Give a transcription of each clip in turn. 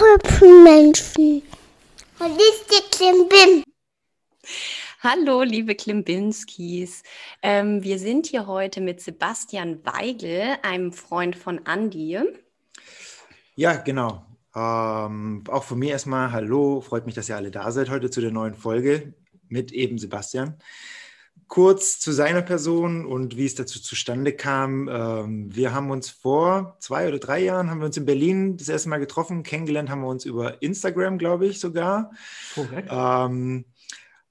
Hübschen Menschen. Und ist die Klimbim. Hallo, liebe Klimbinskis. Ähm, wir sind hier heute mit Sebastian Weigel, einem Freund von Andi. Ja, genau. Ähm, auch von mir erstmal Hallo, freut mich, dass ihr alle da seid heute zu der neuen Folge mit eben Sebastian. Kurz zu seiner Person und wie es dazu zustande kam. Ähm, wir haben uns vor zwei oder drei Jahren, haben wir uns in Berlin das erste Mal getroffen. Kennengelernt haben wir uns über Instagram, glaube ich sogar. Korrekt. Ähm,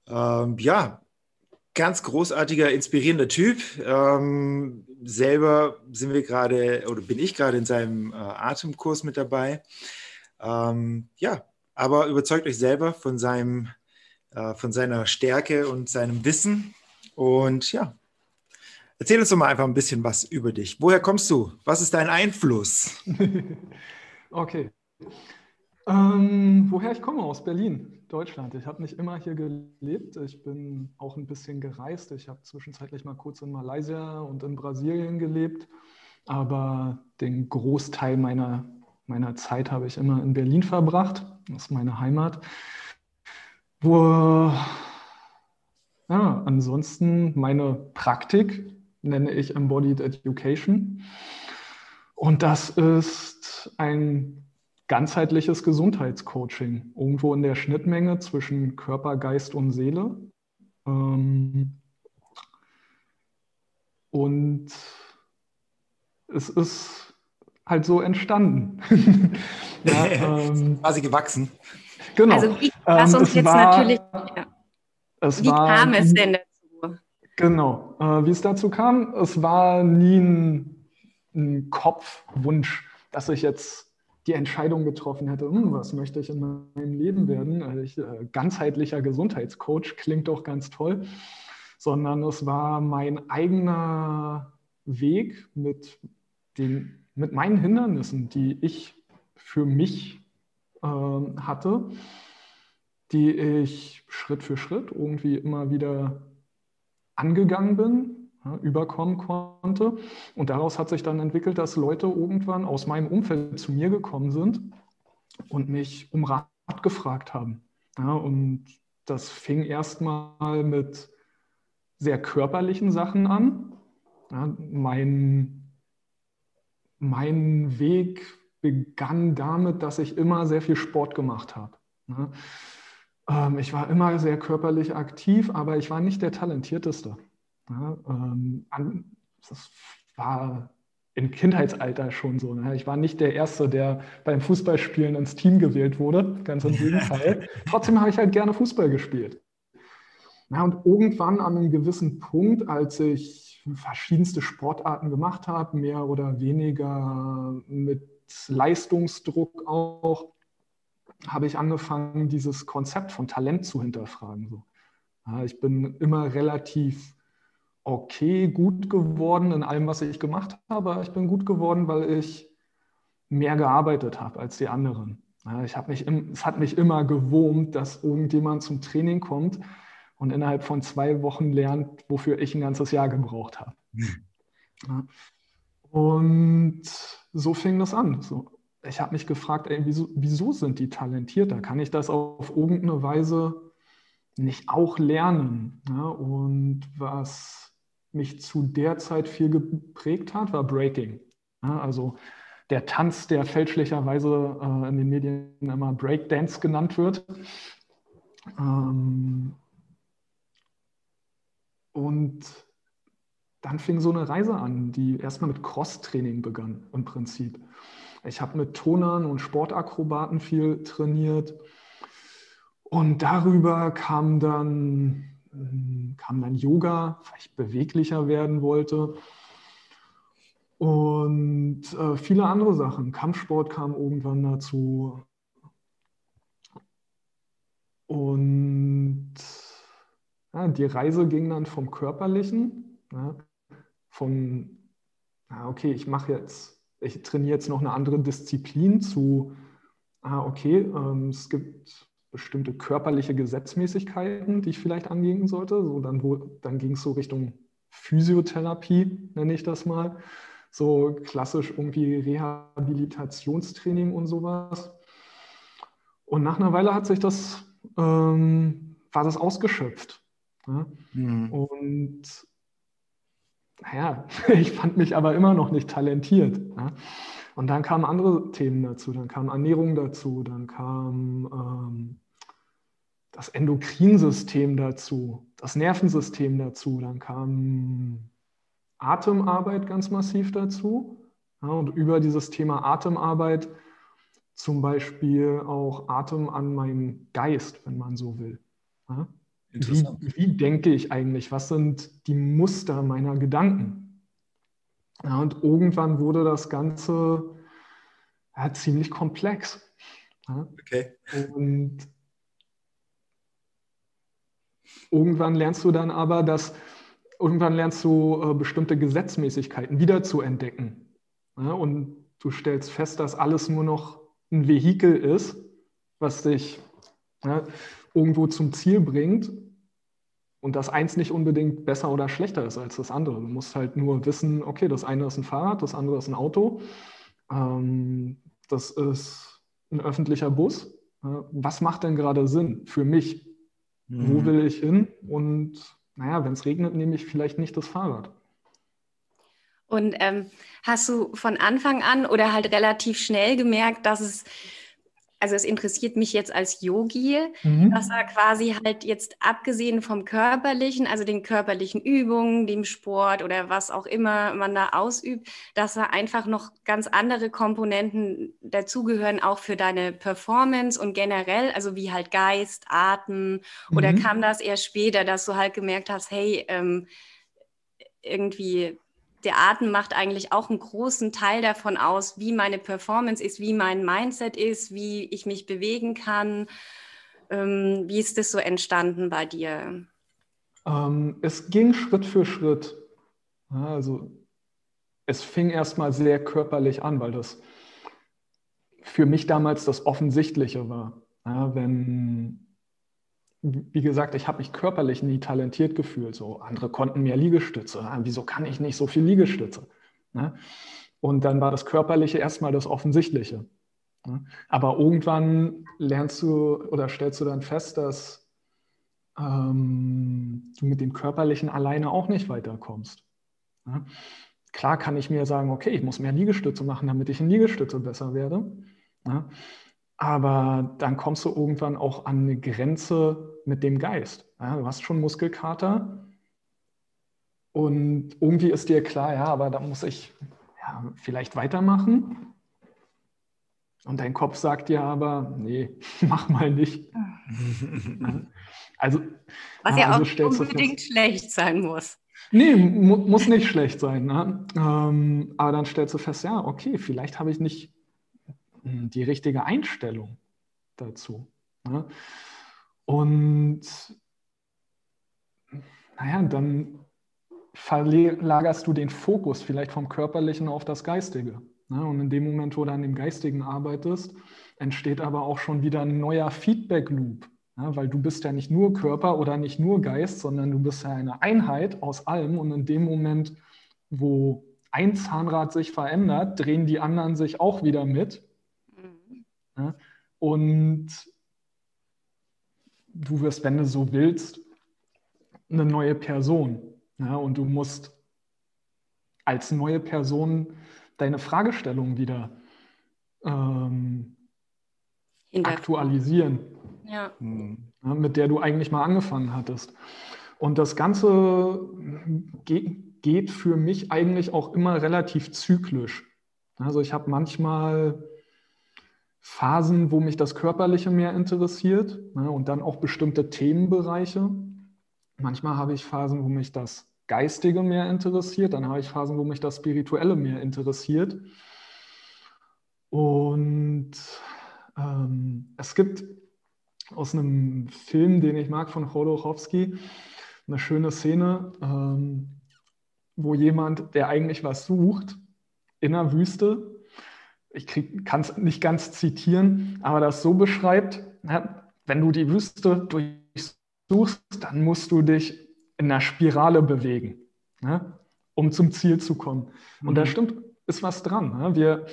ähm, ja, ganz großartiger, inspirierender Typ. Ähm, selber sind wir gerade oder bin ich gerade in seinem äh, Atemkurs mit dabei. Ähm, ja, aber überzeugt euch selber von seinem, äh, von seiner Stärke und seinem Wissen und ja, erzähl uns doch mal einfach ein bisschen was über dich. Woher kommst du? Was ist dein Einfluss? okay. Ähm, woher ich komme? Aus Berlin, Deutschland. Ich habe nicht immer hier gelebt. Ich bin auch ein bisschen gereist. Ich habe zwischenzeitlich mal kurz in Malaysia und in Brasilien gelebt. Aber den Großteil meiner, meiner Zeit habe ich immer in Berlin verbracht. Das ist meine Heimat. Wo ja, ansonsten meine Praktik nenne ich Embodied Education. Und das ist ein ganzheitliches Gesundheitscoaching, irgendwo in der Schnittmenge zwischen Körper, Geist und Seele. Ähm, und es ist halt so entstanden. ja, ähm, quasi gewachsen. Genau. Also ich lass uns ähm, jetzt war, natürlich. Ja. Es Wie war, kam es denn dazu? Genau, äh, wie es dazu kam, es war nie ein, ein Kopfwunsch, dass ich jetzt die Entscheidung getroffen hätte, hm, was möchte ich in meinem Leben werden. Also ich, äh, ganzheitlicher Gesundheitscoach klingt doch ganz toll, sondern es war mein eigener Weg mit, den, mit meinen Hindernissen, die ich für mich äh, hatte die ich Schritt für Schritt irgendwie immer wieder angegangen bin, ja, überkommen konnte. Und daraus hat sich dann entwickelt, dass Leute irgendwann aus meinem Umfeld zu mir gekommen sind und mich um Rat gefragt haben. Ja, und das fing erstmal mit sehr körperlichen Sachen an. Ja, mein, mein Weg begann damit, dass ich immer sehr viel Sport gemacht habe. Ähm, ich war immer sehr körperlich aktiv, aber ich war nicht der Talentierteste. Ja, ähm, das war im Kindheitsalter schon so. Ne? Ich war nicht der Erste, der beim Fußballspielen ins Team gewählt wurde, ganz im Gegenteil. Trotzdem habe ich halt gerne Fußball gespielt. Ja, und irgendwann an einem gewissen Punkt, als ich verschiedenste Sportarten gemacht habe, mehr oder weniger mit Leistungsdruck auch, habe ich angefangen, dieses Konzept von Talent zu hinterfragen. So. Ja, ich bin immer relativ okay, gut geworden in allem, was ich gemacht habe. Ich bin gut geworden, weil ich mehr gearbeitet habe als die anderen. Ja, ich mich, es hat mich immer gewurmt, dass irgendjemand zum Training kommt und innerhalb von zwei Wochen lernt, wofür ich ein ganzes Jahr gebraucht habe. Hm. Ja. Und so fing das an. So, ich habe mich gefragt, ey, wieso, wieso sind die talentierter? Kann ich das auf irgendeine Weise nicht auch lernen? Ja, und was mich zu der Zeit viel geprägt hat, war Breaking. Ja, also der Tanz, der fälschlicherweise äh, in den Medien immer Breakdance genannt wird. Ähm, und dann fing so eine Reise an, die erstmal mit Cross-Training begann im Prinzip. Ich habe mit Tonern und Sportakrobaten viel trainiert. Und darüber kam dann, hm, kam dann Yoga, weil ich beweglicher werden wollte. Und äh, viele andere Sachen. Kampfsport kam irgendwann dazu. Und ja, die Reise ging dann vom Körperlichen, ja, von, ja, okay, ich mache jetzt ich trainiere jetzt noch eine andere Disziplin zu, ah, okay, ähm, es gibt bestimmte körperliche Gesetzmäßigkeiten, die ich vielleicht angehen sollte. So, dann, dann ging es so Richtung Physiotherapie, nenne ich das mal. So klassisch irgendwie Rehabilitationstraining und sowas. Und nach einer Weile hat sich das, ähm, war das ausgeschöpft. Ja? Mhm. Und naja, ich fand mich aber immer noch nicht talentiert. Ja? Und dann kamen andere Themen dazu, dann kam Ernährung dazu, dann kam ähm, das Endokrinsystem dazu, das Nervensystem dazu, dann kam Atemarbeit ganz massiv dazu. Ja, und über dieses Thema Atemarbeit zum Beispiel auch Atem an meinen Geist, wenn man so will. Ja? Wie, wie, denke ich eigentlich? Was sind die Muster meiner Gedanken? Ja, und irgendwann wurde das Ganze ja, ziemlich komplex. Ja? Okay. Und irgendwann lernst du dann aber, dass irgendwann lernst du äh, bestimmte Gesetzmäßigkeiten wieder zu entdecken. Und du stellst fest, dass alles nur noch ein Vehikel ist, was dich irgendwo zum Ziel bringt und dass eins nicht unbedingt besser oder schlechter ist als das andere. Du musst halt nur wissen, okay, das eine ist ein Fahrrad, das andere ist ein Auto, ähm, das ist ein öffentlicher Bus. Was macht denn gerade Sinn für mich? Mhm. Wo will ich hin? Und naja, wenn es regnet, nehme ich vielleicht nicht das Fahrrad. Und ähm, hast du von Anfang an oder halt relativ schnell gemerkt, dass es, also es interessiert mich jetzt als Yogi, mhm. dass er quasi halt jetzt abgesehen vom körperlichen, also den körperlichen Übungen, dem Sport oder was auch immer man da ausübt, dass da einfach noch ganz andere Komponenten dazugehören, auch für deine Performance und generell, also wie halt Geist, Atem, mhm. oder kam das eher später, dass du halt gemerkt hast, hey, ähm, irgendwie der Atem macht eigentlich auch einen großen Teil davon aus, wie meine Performance ist, wie mein Mindset ist, wie ich mich bewegen kann. Ähm, wie ist das so entstanden bei dir? Ähm, es ging Schritt für Schritt. Also es fing erstmal sehr körperlich an, weil das für mich damals das Offensichtliche war. Ja, wenn wie gesagt, ich habe mich körperlich nie talentiert gefühlt. So andere konnten mehr Liegestütze. Ah, wieso kann ich nicht so viel Liegestütze? Ne? Und dann war das Körperliche erstmal das Offensichtliche. Ne? Aber irgendwann lernst du oder stellst du dann fest, dass ähm, du mit dem Körperlichen alleine auch nicht weiterkommst. Ne? Klar kann ich mir sagen, okay, ich muss mehr Liegestütze machen, damit ich in Liegestütze besser werde. Aber dann kommst du irgendwann auch an eine Grenze mit dem Geist. Ja, du hast schon Muskelkater und irgendwie ist dir klar, ja, aber da muss ich ja, vielleicht weitermachen. Und dein Kopf sagt dir aber, nee, mach mal nicht. also, Was ja also auch unbedingt schlecht sein muss. Nee, mu muss nicht schlecht sein. Ne? Ähm, aber dann stellst du fest, ja, okay, vielleicht habe ich nicht hm, die richtige Einstellung dazu. Ne? Und naja, dann verlagerst du den Fokus vielleicht vom Körperlichen auf das Geistige. Ne? Und in dem Moment, wo du an dem Geistigen arbeitest, entsteht aber auch schon wieder ein neuer Feedback-Loop. Ja, weil du bist ja nicht nur Körper oder nicht nur Geist, sondern du bist ja eine Einheit aus allem. Und in dem Moment, wo ein Zahnrad sich verändert, drehen die anderen sich auch wieder mit. Ja? Und du wirst, wenn du so willst, eine neue Person. Ja? Und du musst als neue Person deine Fragestellung wieder ähm, aktualisieren, ja. Ja, mit der du eigentlich mal angefangen hattest. Und das Ganze geht, geht für mich eigentlich auch immer relativ zyklisch. Also ich habe manchmal Phasen, wo mich das Körperliche mehr interessiert ne, und dann auch bestimmte Themenbereiche. Manchmal habe ich Phasen, wo mich das Geistige mehr interessiert, dann habe ich Phasen, wo mich das Spirituelle mehr interessiert. Und ähm, es gibt aus einem Film, den ich mag, von Chodorowski, eine schöne Szene, ähm, wo jemand, der eigentlich was sucht, in der Wüste ich kann es nicht ganz zitieren, aber das so beschreibt, wenn du die Wüste durchsuchst, dann musst du dich in einer Spirale bewegen, ne, um zum Ziel zu kommen. Und mhm. da stimmt, ist was dran. Ne? Wir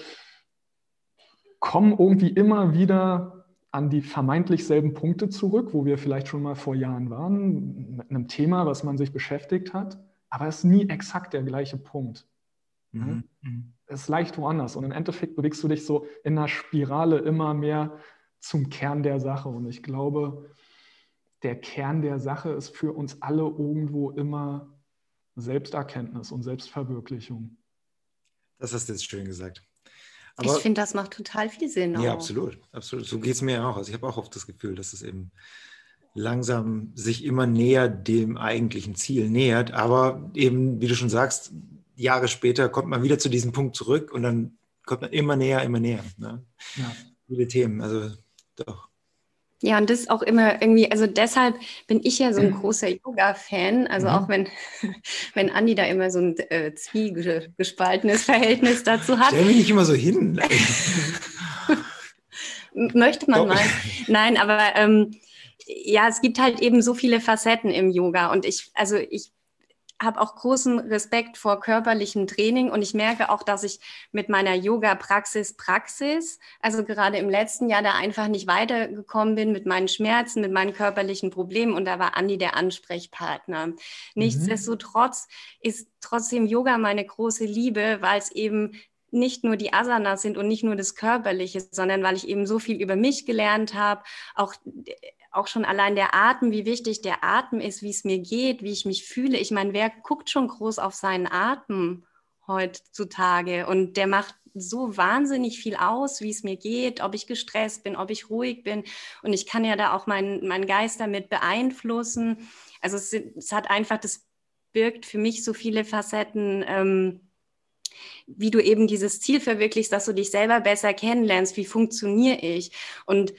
kommen irgendwie immer wieder an die vermeintlich selben Punkte zurück, wo wir vielleicht schon mal vor Jahren waren, mit einem Thema, was man sich beschäftigt hat, aber es ist nie exakt der gleiche Punkt. Mhm. mhm. Es ist leicht woanders und im Endeffekt bewegst du dich so in einer Spirale immer mehr zum Kern der Sache und ich glaube, der Kern der Sache ist für uns alle irgendwo immer Selbsterkenntnis und Selbstverwirklichung. Das hast du jetzt schön gesagt. Aber, ich finde, das macht total viel Sinn. Ja, auch. absolut. absolut. So geht es mir auch. Also ich habe auch oft das Gefühl, dass es eben langsam sich immer näher dem eigentlichen Ziel nähert. Aber eben, wie du schon sagst, Jahre später kommt man wieder zu diesem Punkt zurück und dann kommt man immer näher, immer näher. Ne? Ja. Viele Themen, also doch. Ja, und das ist auch immer irgendwie, also deshalb bin ich ja so ein großer Yoga-Fan. Also mhm. auch wenn, wenn Andi da immer so ein äh, zwiegespaltenes Verhältnis dazu hat. Stell mich nicht immer so hin. Möchte man Doch. mal. Nein, aber ähm, ja, es gibt halt eben so viele Facetten im Yoga. Und ich, also ich habe auch großen Respekt vor körperlichem Training und ich merke auch, dass ich mit meiner Yoga-Praxis Praxis, also gerade im letzten Jahr da einfach nicht weitergekommen bin mit meinen Schmerzen, mit meinen körperlichen Problemen und da war Andi der Ansprechpartner. Mhm. Nichtsdestotrotz ist trotzdem Yoga meine große Liebe, weil es eben nicht nur die Asanas sind und nicht nur das Körperliche, sondern weil ich eben so viel über mich gelernt habe, auch auch schon allein der Atem, wie wichtig der Atem ist, wie es mir geht, wie ich mich fühle. Ich meine, wer guckt schon groß auf seinen Atem heutzutage? Und der macht so wahnsinnig viel aus, wie es mir geht, ob ich gestresst bin, ob ich ruhig bin. Und ich kann ja da auch meinen mein Geist damit beeinflussen. Also es, es, hat einfach, das birgt für mich so viele Facetten. Ähm, wie du eben dieses Ziel verwirklichst, dass du dich selber besser kennenlernst, wie funktioniere ich. Und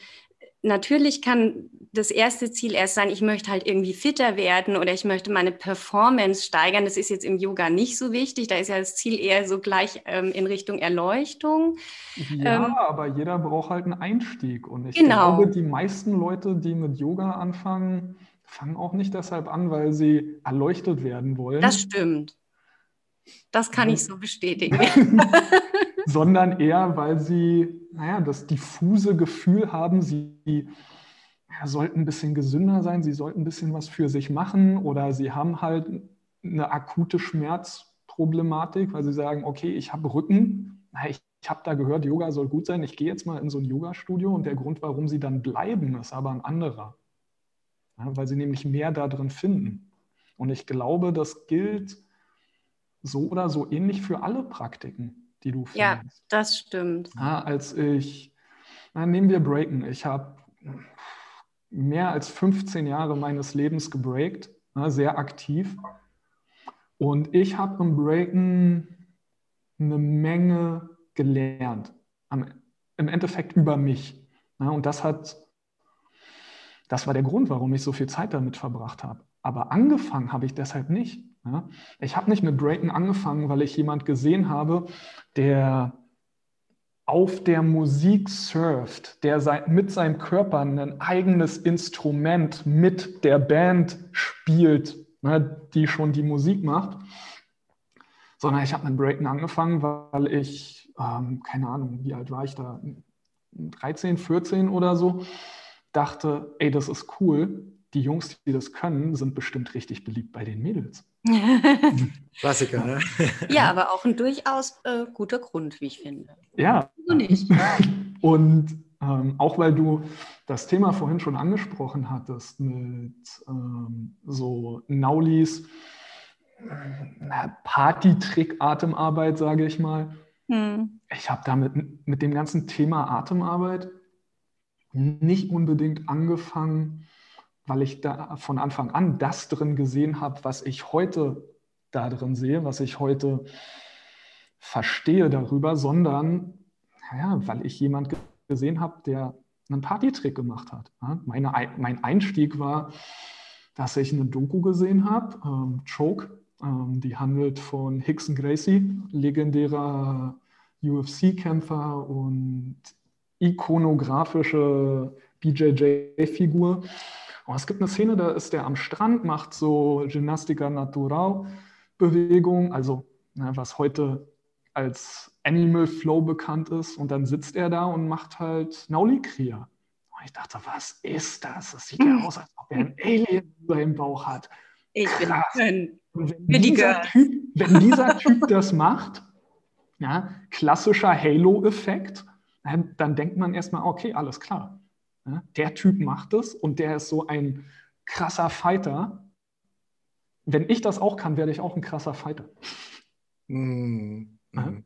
natürlich kann das erste Ziel erst sein, ich möchte halt irgendwie fitter werden oder ich möchte meine Performance steigern. Das ist jetzt im Yoga nicht so wichtig. Da ist ja das Ziel eher so gleich ähm, in Richtung Erleuchtung. Ja, ähm, aber jeder braucht halt einen Einstieg. Und ich genau. glaube, die meisten Leute, die mit Yoga anfangen, fangen auch nicht deshalb an, weil sie erleuchtet werden wollen. Das stimmt. Das kann ich so bestätigen. sondern eher, weil sie, naja, das diffuse Gefühl haben, sie ja, sollten ein bisschen gesünder sein, sie sollten ein bisschen was für sich machen oder sie haben halt eine akute Schmerzproblematik, weil sie sagen, okay, ich habe Rücken, ich, ich habe da gehört, Yoga soll gut sein, ich gehe jetzt mal in so ein Yoga-Studio und der Grund, warum sie dann bleiben, ist aber ein anderer, ja, weil sie nämlich mehr da drin finden. Und ich glaube, das gilt so oder so ähnlich für alle Praktiken die du findest. Ja, das stimmt. Ja, als ich, na, nehmen wir Breaken. Ich habe mehr als 15 Jahre meines Lebens gebreakt, na, sehr aktiv. Und ich habe im Breaken eine Menge gelernt. Am, Im Endeffekt über mich. Na, und das hat, das war der Grund, warum ich so viel Zeit damit verbracht habe. Aber angefangen habe ich deshalb nicht. Ja? Ich habe nicht mit Breaken angefangen, weil ich jemand gesehen habe, der auf der Musik surft, der sein, mit seinem Körper ein eigenes Instrument mit der Band spielt, ne, die schon die Musik macht, sondern ich habe mit Breaken angefangen, weil ich, ähm, keine Ahnung, wie alt war ich da, 13, 14 oder so, dachte, ey, das ist cool, die Jungs, die das können, sind bestimmt richtig beliebt bei den Mädels. Klassiker, ne? ja, aber auch ein durchaus äh, guter Grund, wie ich finde. Ja. So nicht. Und ähm, auch weil du das Thema vorhin schon angesprochen hattest mit ähm, so Naulis Party-Trick-Atemarbeit, sage ich mal. Hm. Ich habe damit mit dem ganzen Thema Atemarbeit nicht unbedingt angefangen, weil ich da von Anfang an das drin gesehen habe, was ich heute da drin sehe, was ich heute verstehe darüber, sondern ja, weil ich jemand gesehen habe, der einen Partytrick gemacht hat. Meine, mein Einstieg war, dass ich eine Doku gesehen habe, ähm, Choke, ähm, die handelt von Hickson Gracie, legendärer UFC-Kämpfer und ikonografische BJJ-Figur. Oh, es gibt eine Szene, da ist der am Strand, macht so Gymnastica Natural Bewegung, also ne, was heute als Animal Flow bekannt ist. Und dann sitzt er da und macht halt Naulikria. Und ich dachte, was ist das? Das sieht ja aus, als ob er ein Alien über dem Bauch hat. Ich Krass. bin wenn dieser, typ, wenn dieser Typ das macht, ja, klassischer Halo-Effekt, dann, dann, denkt man erstmal, okay, alles klar. Ja, der Typ macht es und der ist so ein krasser Fighter. Wenn ich das auch kann, werde ich auch ein krasser Fighter. Mm, mm.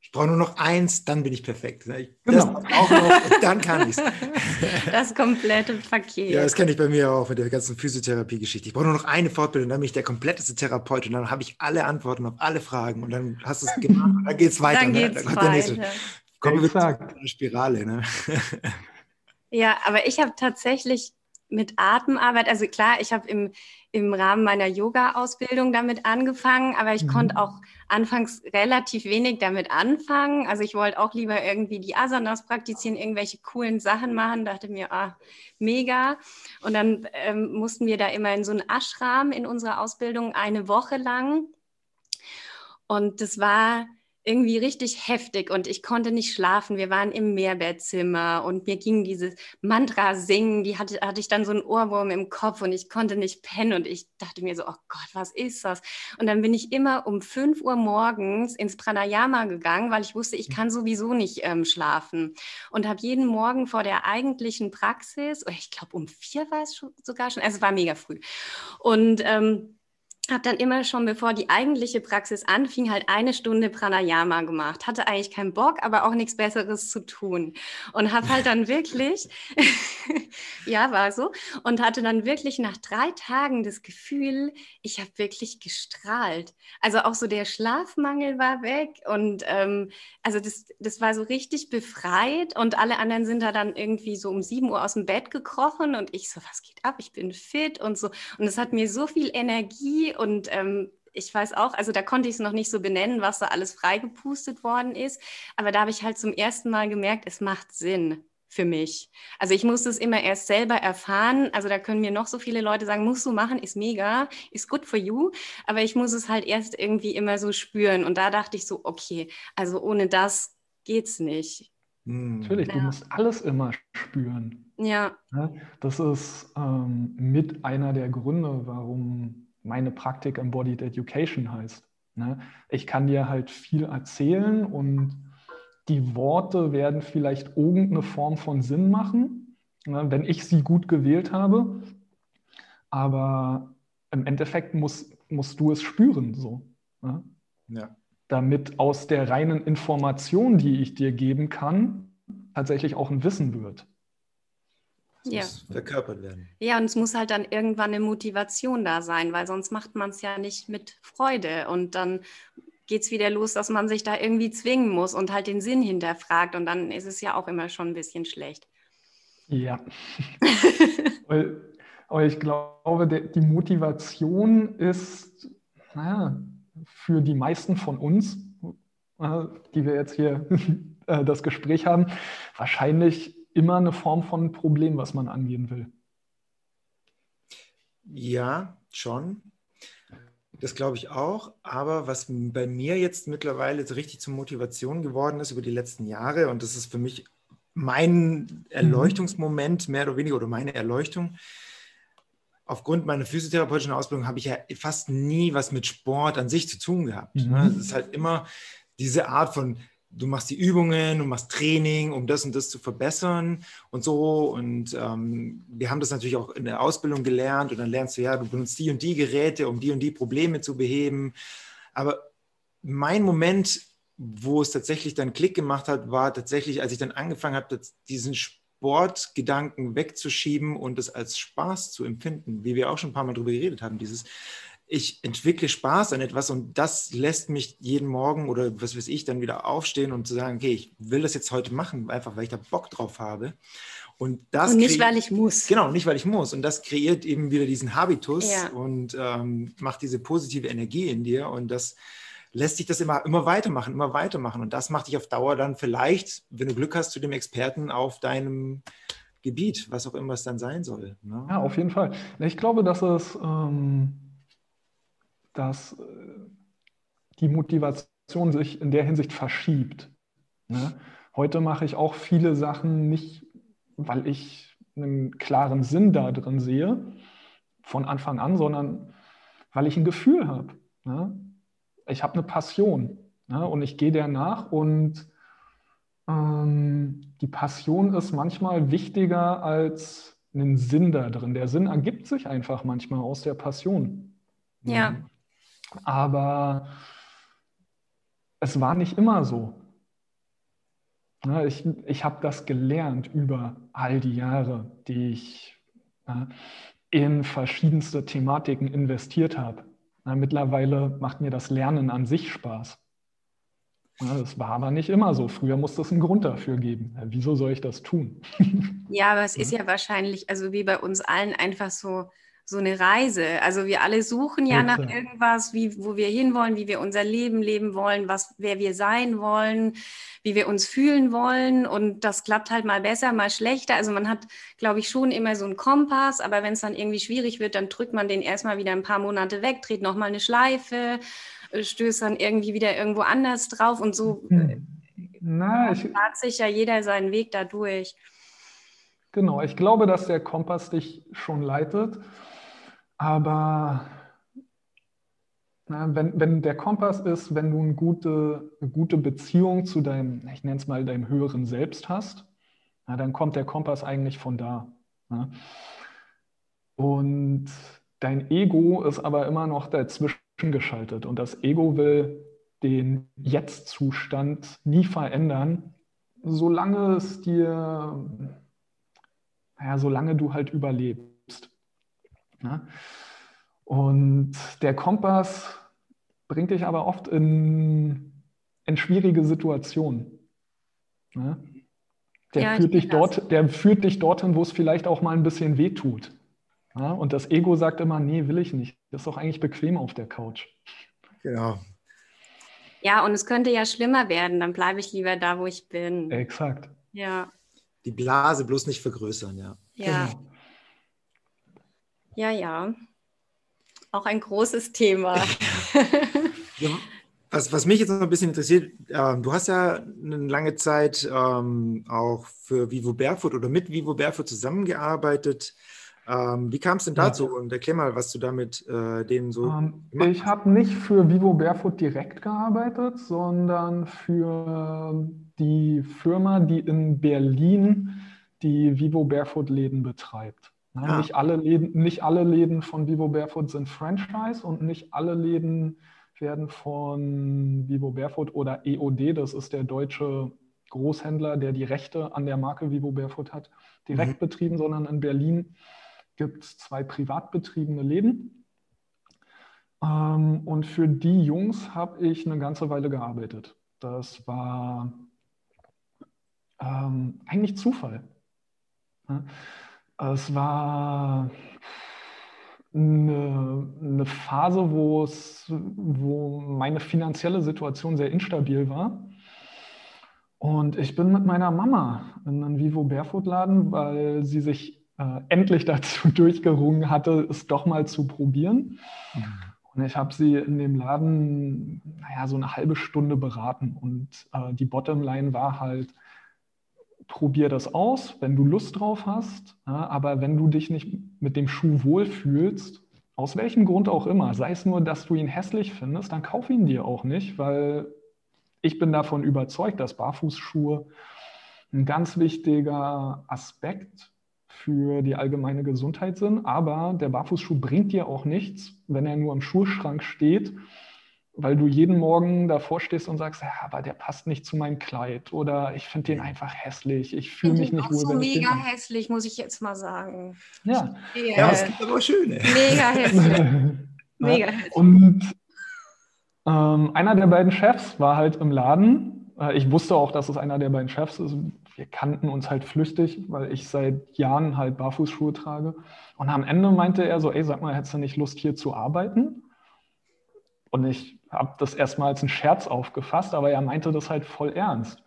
Ich brauche nur noch eins, dann bin ich perfekt. Ich, genau. auch noch, dann kann ich es. Das komplette Paket. Ja, das kenne ich bei mir auch mit der ganzen Physiotherapie-Geschichte. Ich brauche nur noch eine Fortbildung, dann bin ich der kompletteste Therapeut und dann habe ich alle Antworten auf alle Fragen und dann hast du es gemacht und dann geht es weiter. Dann ne? geht's dann weiter. Nächste, kommen wir zu einer Spirale. Ne? Ja, aber ich habe tatsächlich mit Atemarbeit, also klar, ich habe im, im Rahmen meiner Yoga-Ausbildung damit angefangen, aber ich mhm. konnte auch anfangs relativ wenig damit anfangen. Also ich wollte auch lieber irgendwie die Asanas praktizieren, irgendwelche coolen Sachen machen, dachte mir, ah, mega. Und dann ähm, mussten wir da immer in so einen Ashram in unserer Ausbildung eine Woche lang. Und das war irgendwie richtig heftig und ich konnte nicht schlafen. Wir waren im Mehrbettzimmer und mir ging dieses Mantra singen, die hatte, hatte ich dann so einen Ohrwurm im Kopf und ich konnte nicht pennen und ich dachte mir so, oh Gott, was ist das? Und dann bin ich immer um 5 Uhr morgens ins Pranayama gegangen, weil ich wusste, ich kann sowieso nicht ähm, schlafen und habe jeden Morgen vor der eigentlichen Praxis, ich glaube um vier war es sogar schon, also es war mega früh und ähm, habe dann immer schon, bevor die eigentliche Praxis anfing, halt eine Stunde Pranayama gemacht. Hatte eigentlich keinen Bock, aber auch nichts Besseres zu tun. Und habe halt dann wirklich, ja, war so, und hatte dann wirklich nach drei Tagen das Gefühl, ich habe wirklich gestrahlt. Also auch so der Schlafmangel war weg und ähm, also das, das war so richtig befreit und alle anderen sind da dann irgendwie so um sieben Uhr aus dem Bett gekrochen und ich so, was geht ab? Ich bin fit und so. Und es hat mir so viel Energie und ähm, ich weiß auch, also da konnte ich es noch nicht so benennen, was da alles freigepustet worden ist. Aber da habe ich halt zum ersten Mal gemerkt, es macht Sinn für mich. Also ich muss es immer erst selber erfahren. Also da können mir noch so viele Leute sagen, musst du machen, ist mega, ist good for you. Aber ich muss es halt erst irgendwie immer so spüren. Und da dachte ich so, okay, also ohne das geht's nicht. Hm. Natürlich, ja. du musst alles immer spüren. Ja. Das ist ähm, mit einer der Gründe, warum meine Praktik Embodied Education heißt. Ne? Ich kann dir halt viel erzählen und die Worte werden vielleicht irgendeine Form von Sinn machen, ne, wenn ich sie gut gewählt habe. Aber im Endeffekt muss, musst du es spüren, so. Ne? Ja. Damit aus der reinen Information, die ich dir geben kann, tatsächlich auch ein Wissen wird. Es ja. muss verkörpert werden. Ja, und es muss halt dann irgendwann eine Motivation da sein, weil sonst macht man es ja nicht mit Freude. Und dann geht es wieder los, dass man sich da irgendwie zwingen muss und halt den Sinn hinterfragt. Und dann ist es ja auch immer schon ein bisschen schlecht. Ja. Aber ich glaube, die Motivation ist, naja, für die meisten von uns, äh, die wir jetzt hier äh, das Gespräch haben, wahrscheinlich immer eine Form von Problem, was man angehen will. Ja, schon. Das glaube ich auch. Aber was bei mir jetzt mittlerweile richtig zur Motivation geworden ist über die letzten Jahre, und das ist für mich mein Erleuchtungsmoment, mehr oder weniger, oder meine Erleuchtung, aufgrund meiner physiotherapeutischen Ausbildung habe ich ja fast nie was mit Sport an sich zu tun gehabt. Mhm. Es ist halt immer diese Art von du machst die Übungen, du machst Training, um das und das zu verbessern und so. Und ähm, wir haben das natürlich auch in der Ausbildung gelernt und dann lernst du ja, du benutzt die und die Geräte, um die und die Probleme zu beheben. Aber mein Moment, wo es tatsächlich dann Klick gemacht hat, war tatsächlich, als ich dann angefangen habe, diesen Sportgedanken wegzuschieben und es als Spaß zu empfinden, wie wir auch schon ein paar Mal drüber geredet haben, dieses ich entwickle Spaß an etwas und das lässt mich jeden Morgen oder was weiß ich dann wieder aufstehen und zu sagen, okay, ich will das jetzt heute machen, einfach weil ich da Bock drauf habe. Und, das und nicht, weil ich muss. Genau, nicht, weil ich muss. Und das kreiert eben wieder diesen Habitus ja. und ähm, macht diese positive Energie in dir. Und das lässt sich das immer, immer weitermachen, immer weitermachen. Und das macht dich auf Dauer dann vielleicht, wenn du Glück hast, zu dem Experten auf deinem Gebiet, was auch immer es dann sein soll. Ne? Ja, auf jeden Fall. Ich glaube, dass es ähm, dass äh, die Motivation sich in der Hinsicht verschiebt. Ne? Heute mache ich auch viele Sachen nicht, weil ich einen klaren Sinn da drin sehe, von Anfang an, sondern weil ich ein Gefühl habe. Ne? Ich habe eine Passion ne? und ich gehe der nach und ähm, die Passion ist manchmal wichtiger als einen Sinn da drin. Der Sinn ergibt sich einfach manchmal aus der Passion. Ja. Aber es war nicht immer so. Ich, ich habe das gelernt über all die Jahre, die ich in verschiedenste Thematiken investiert habe. Mittlerweile macht mir das Lernen an sich Spaß. Das war aber nicht immer so. Früher musste es einen Grund dafür geben. Wieso soll ich das tun? Ja, aber es ist ja wahrscheinlich, also wie bei uns allen, einfach so, so eine Reise. Also wir alle suchen ja nach irgendwas, wie, wo wir hinwollen, wie wir unser Leben leben wollen, was, wer wir sein wollen, wie wir uns fühlen wollen. Und das klappt halt mal besser, mal schlechter. Also man hat, glaube ich, schon immer so einen Kompass, aber wenn es dann irgendwie schwierig wird, dann drückt man den erstmal wieder ein paar Monate weg, dreht nochmal eine Schleife, äh, stößt dann irgendwie wieder irgendwo anders drauf und so. Hm. Na, ich, sich ja jeder seinen Weg da durch. Genau, ich glaube, dass der Kompass dich schon leitet. Aber na, wenn, wenn der Kompass ist, wenn du eine gute, eine gute Beziehung zu deinem, ich nenne es mal, deinem höheren Selbst hast, na, dann kommt der Kompass eigentlich von da. Na. Und dein Ego ist aber immer noch dazwischen geschaltet. Und das Ego will den Jetzt-Zustand nie verändern, solange es dir, naja, solange du halt überlebst. Ne? Und der Kompass bringt dich aber oft in, in schwierige Situationen. Ne? Der, ja, führt dich dort, der führt dich dorthin, wo es vielleicht auch mal ein bisschen weh tut. Ja, und das Ego sagt immer, nee, will ich nicht. Das ist doch eigentlich bequem auf der Couch. Genau. Ja, und es könnte ja schlimmer werden, dann bleibe ich lieber da, wo ich bin. Exakt. Ja. Die Blase bloß nicht vergrößern, ja. Ja. Genau. Ja, ja. Auch ein großes Thema. was, was mich jetzt noch ein bisschen interessiert, äh, du hast ja eine lange Zeit ähm, auch für Vivo Barefoot oder mit Vivo Barefoot zusammengearbeitet. Ähm, wie kam es denn dazu? Ja. Und erklär mal, was du damit äh, denen so. Ähm, ich habe nicht für Vivo Barefoot direkt gearbeitet, sondern für die Firma, die in Berlin die Vivo Barefoot Läden betreibt. Ah. nicht, alle Läden, nicht alle Läden von Vivo Barefoot sind Franchise und nicht alle Läden werden von Vivo Barefoot oder EOD, das ist der deutsche Großhändler, der die Rechte an der Marke Vivo Barefoot hat, direkt mhm. betrieben, sondern in Berlin gibt es zwei privat betriebene Läden. Ähm, und für die Jungs habe ich eine ganze Weile gearbeitet. Das war ähm, eigentlich Zufall. Ja. Es war eine, eine Phase, wo, es, wo meine finanzielle Situation sehr instabil war. Und ich bin mit meiner Mama in einen Vivo Barefoot Laden, weil sie sich äh, endlich dazu durchgerungen hatte, es doch mal zu probieren. Mhm. Und ich habe sie in dem Laden, naja, so eine halbe Stunde beraten. Und äh, die Bottomline war halt, probier das aus, wenn du Lust drauf hast. Ja, aber wenn du dich nicht mit dem Schuh wohlfühlst, aus welchem Grund auch immer, sei es nur, dass du ihn hässlich findest, dann kauf ihn dir auch nicht, weil ich bin davon überzeugt, dass Barfußschuhe ein ganz wichtiger Aspekt für die allgemeine Gesundheit sind. Aber der Barfußschuh bringt dir auch nichts, wenn er nur im Schuhschrank steht weil du jeden Morgen davor stehst und sagst, ja, aber der passt nicht zu meinem Kleid oder ich finde den einfach hässlich, ich fühle mich nicht wohl. So mega hässlich, muss ich jetzt mal sagen. Ja, ja, ja es gibt aber schöne. Mega hässlich. mega hässlich. Und ähm, einer der beiden Chefs war halt im Laden. Äh, ich wusste auch, dass es einer der beiden Chefs ist. Wir kannten uns halt flüchtig, weil ich seit Jahren halt Barfußschuhe trage. Und am Ende meinte er so, ey, sag mal, hättest du nicht Lust hier zu arbeiten? Und ich habe das erstmal als einen Scherz aufgefasst, aber er meinte das halt voll ernst.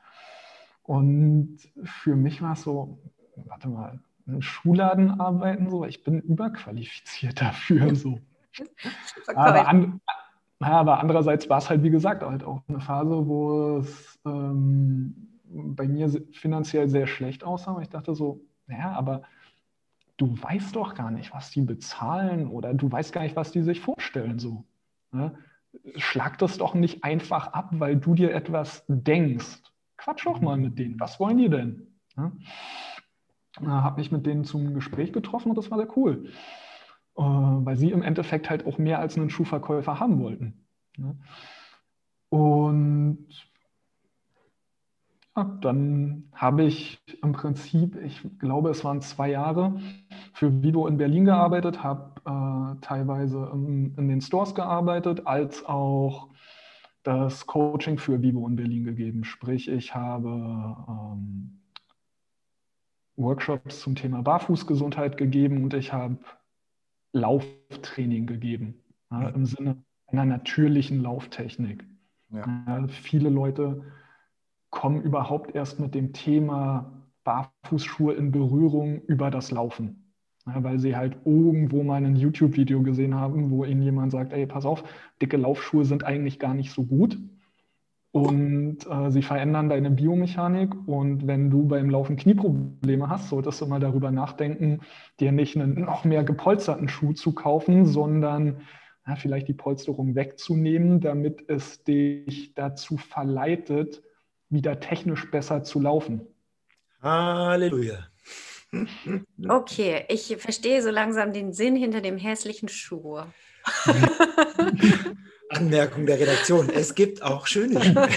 Und für mich war es so, warte mal, in Schulladen arbeiten, so, ich bin überqualifiziert dafür. So. aber, an, aber, andererseits war es halt, wie gesagt, halt auch eine Phase, wo es ähm, bei mir finanziell sehr schlecht aussah. Und ich dachte so, naja, aber du weißt doch gar nicht, was die bezahlen oder du weißt gar nicht, was die sich vorstellen. So. Ne? Schlag das doch nicht einfach ab, weil du dir etwas denkst. Quatsch doch mal mit denen. Was wollen die denn? Ne? Habe mich mit denen zum Gespräch getroffen und das war sehr cool, äh, weil sie im Endeffekt halt auch mehr als einen Schuhverkäufer haben wollten. Ne? Und ja, dann habe ich im Prinzip, ich glaube, es waren zwei Jahre, für Vivo in Berlin gearbeitet, habe äh, teilweise in, in, den Stores gearbeitet, als auch das Coaching für Vivo in Berlin gegeben. Sprich, ich habe ähm, Workshops zum Thema Barfußgesundheit gegeben und ich habe Lauftraining gegeben, ja, im Sinne einer natürlichen Lauftechnik. Ja. Ja, viele Leute kommen überhaupt erst mit dem Thema Barfußschuhe in Berührung über das Laufen. Ja, weil sie halt irgendwo mal ein YouTube-Video gesehen haben, wo ihnen jemand sagt, ey, pass auf, dicke Laufschuhe sind eigentlich gar nicht so gut. Und äh, sie verändern deine Biomechanik. Und wenn du beim Laufen Knieprobleme hast, solltest du mal darüber nachdenken, dir nicht einen noch mehr gepolsterten Schuh zu kaufen, sondern ja, vielleicht die Polsterung wegzunehmen, damit es dich dazu verleitet, wieder technisch besser zu laufen. Halleluja. Okay, ich verstehe so langsam den Sinn hinter dem hässlichen Schuh. Anmerkung der Redaktion. Es gibt auch schöne Schuhe.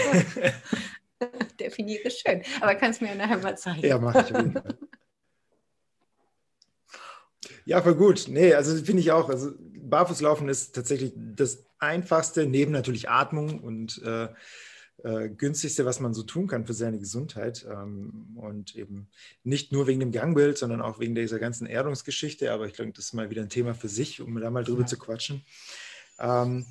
Definiere schön. Aber kannst du mir nachher mal zeigen. Ja, mache ich. Ja, voll gut. Nee, also finde ich auch. Also Barfußlaufen ist tatsächlich das Einfachste, neben natürlich Atmung und äh, äh, günstigste, was man so tun kann für seine Gesundheit. Ähm, und eben nicht nur wegen dem Gangbild, sondern auch wegen dieser ganzen Erdungsgeschichte. Aber ich glaube, das ist mal wieder ein Thema für sich, um da mal drüber ja. zu quatschen. Ähm,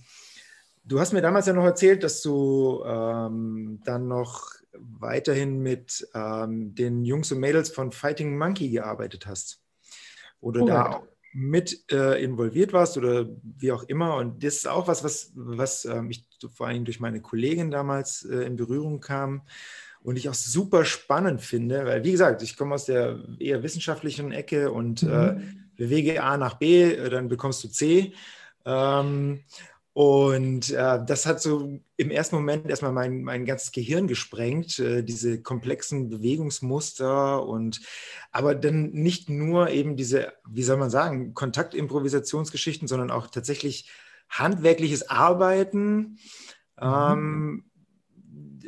du hast mir damals ja noch erzählt, dass du ähm, dann noch weiterhin mit den Jungs und Mädels von Fighting Monkey gearbeitet hast. Oder oh, da mit äh, involviert warst oder wie auch immer. Und das ist auch was, was, was ähm, ich vor allem durch meine Kollegin damals äh, in Berührung kam und ich auch super spannend finde, weil wie gesagt, ich komme aus der eher wissenschaftlichen Ecke und äh, mhm. äh, bewege A nach B, äh, dann bekommst du C. Ähm, und äh, das hat so im ersten Moment erstmal mein, mein ganzes Gehirn gesprengt, äh, diese komplexen Bewegungsmuster und aber dann nicht nur eben diese, wie soll man sagen, Kontaktimprovisationsgeschichten, sondern auch tatsächlich handwerkliches Arbeiten. Mhm. Ähm,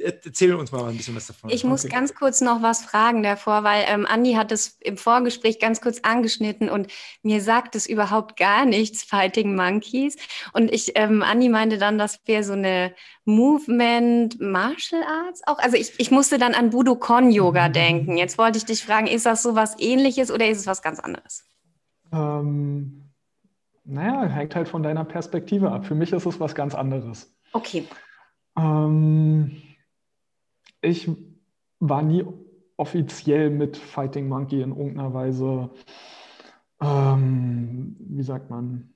erzähl uns mal ein bisschen was davon. Ich muss okay. ganz kurz noch was fragen davor, weil ähm, Andi hat es im Vorgespräch ganz kurz angeschnitten und mir sagt es überhaupt gar nichts, Fighting Monkeys. Und ich, ähm, Andi meinte dann, das wäre so eine Movement Martial Arts auch. Also ich, ich musste dann an Budokon Yoga mhm. denken. Jetzt wollte ich dich fragen, ist das so was ähnliches oder ist es was ganz anderes? Ähm, naja, hängt halt von deiner Perspektive ab. Für mich ist es was ganz anderes. Okay. Ähm, ich war nie offiziell mit Fighting Monkey in irgendeiner Weise, ähm, wie sagt man,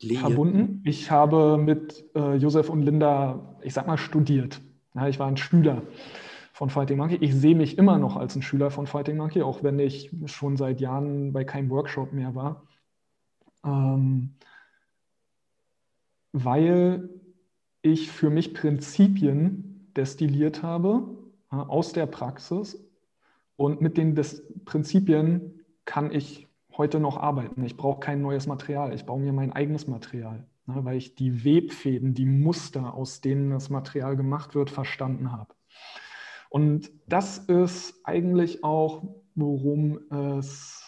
Lehe. verbunden. Ich habe mit äh, Josef und Linda, ich sag mal, studiert. Ja, ich war ein Schüler von Fighting Monkey. Ich sehe mich immer noch als ein Schüler von Fighting Monkey, auch wenn ich schon seit Jahren bei keinem Workshop mehr war. Ähm, weil ich für mich Prinzipien destilliert habe aus der Praxis. Und mit den Des Prinzipien kann ich heute noch arbeiten. Ich brauche kein neues Material. Ich baue mir mein eigenes Material, ne, weil ich die Webfäden, die Muster, aus denen das Material gemacht wird, verstanden habe. Und das ist eigentlich auch, worum es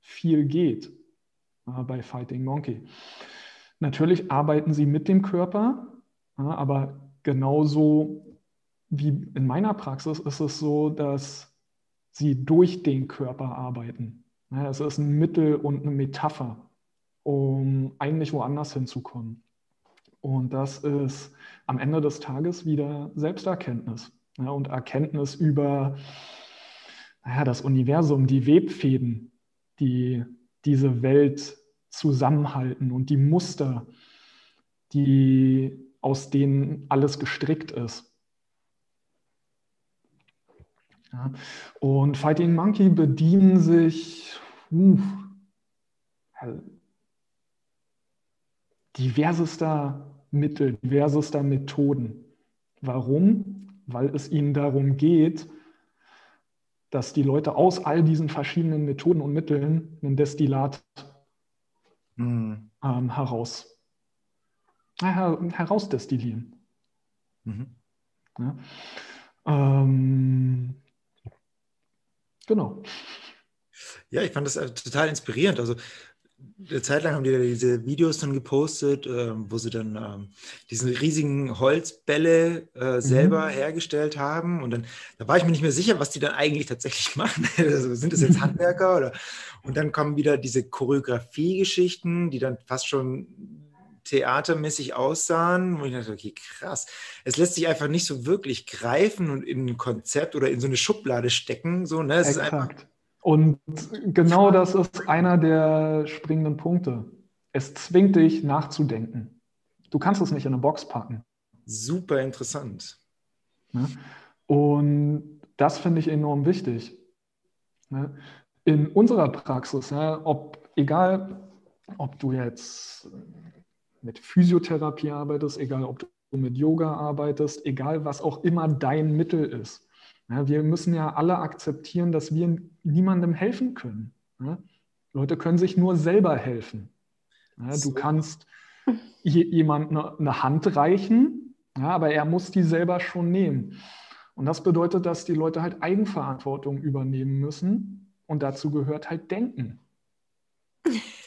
viel geht äh, bei Fighting Monkey. Natürlich arbeiten sie mit dem Körper, aber genauso wie in meiner Praxis ist es so, dass sie durch den Körper arbeiten. Es ist ein Mittel und eine Metapher, um eigentlich woanders hinzukommen. Und das ist am Ende des Tages wieder Selbsterkenntnis und Erkenntnis über naja, das Universum, die Webfäden, die diese Welt zusammenhalten und die Muster, die, aus denen alles gestrickt ist. Ja. Und Fighting Monkey bedienen sich Uff. Diversester Mittel, diversester Methoden. Warum? Weil es ihnen darum geht, dass die Leute aus all diesen verschiedenen Methoden und Mitteln ein Destillat mhm. ähm, heraus, her herausdestillieren. Mhm. Ja. Ähm, genau. Ja, ich fand das äh, total inspirierend. Also eine Zeit lang haben die diese Videos dann gepostet, äh, wo sie dann ähm, diese riesigen Holzbälle äh, mhm. selber mhm. hergestellt haben. Und dann da war ich mir nicht mehr sicher, was die dann eigentlich tatsächlich machen. also, sind das jetzt Handwerker oder? Und dann kommen wieder diese Choreografie-Geschichten, die dann fast schon theatermäßig aussahen, wo ich dachte, okay, krass. Es lässt sich einfach nicht so wirklich greifen und in ein Konzept oder in so eine Schublade stecken. So, ne? Es Exakt. ist einfach und genau das ist einer der springenden Punkte. Es zwingt dich nachzudenken. Du kannst es nicht in eine Box packen. Super interessant. Und das finde ich enorm wichtig. In unserer Praxis, ob egal, ob du jetzt mit Physiotherapie arbeitest, egal ob du mit Yoga arbeitest, egal was auch immer dein Mittel ist. Ja, wir müssen ja alle akzeptieren, dass wir niemandem helfen können. Ja? Leute können sich nur selber helfen. Ja, du kannst jemandem eine Hand reichen, aber er muss die selber schon nehmen. Und das bedeutet, dass die Leute halt Eigenverantwortung übernehmen müssen. Und dazu gehört halt Denken.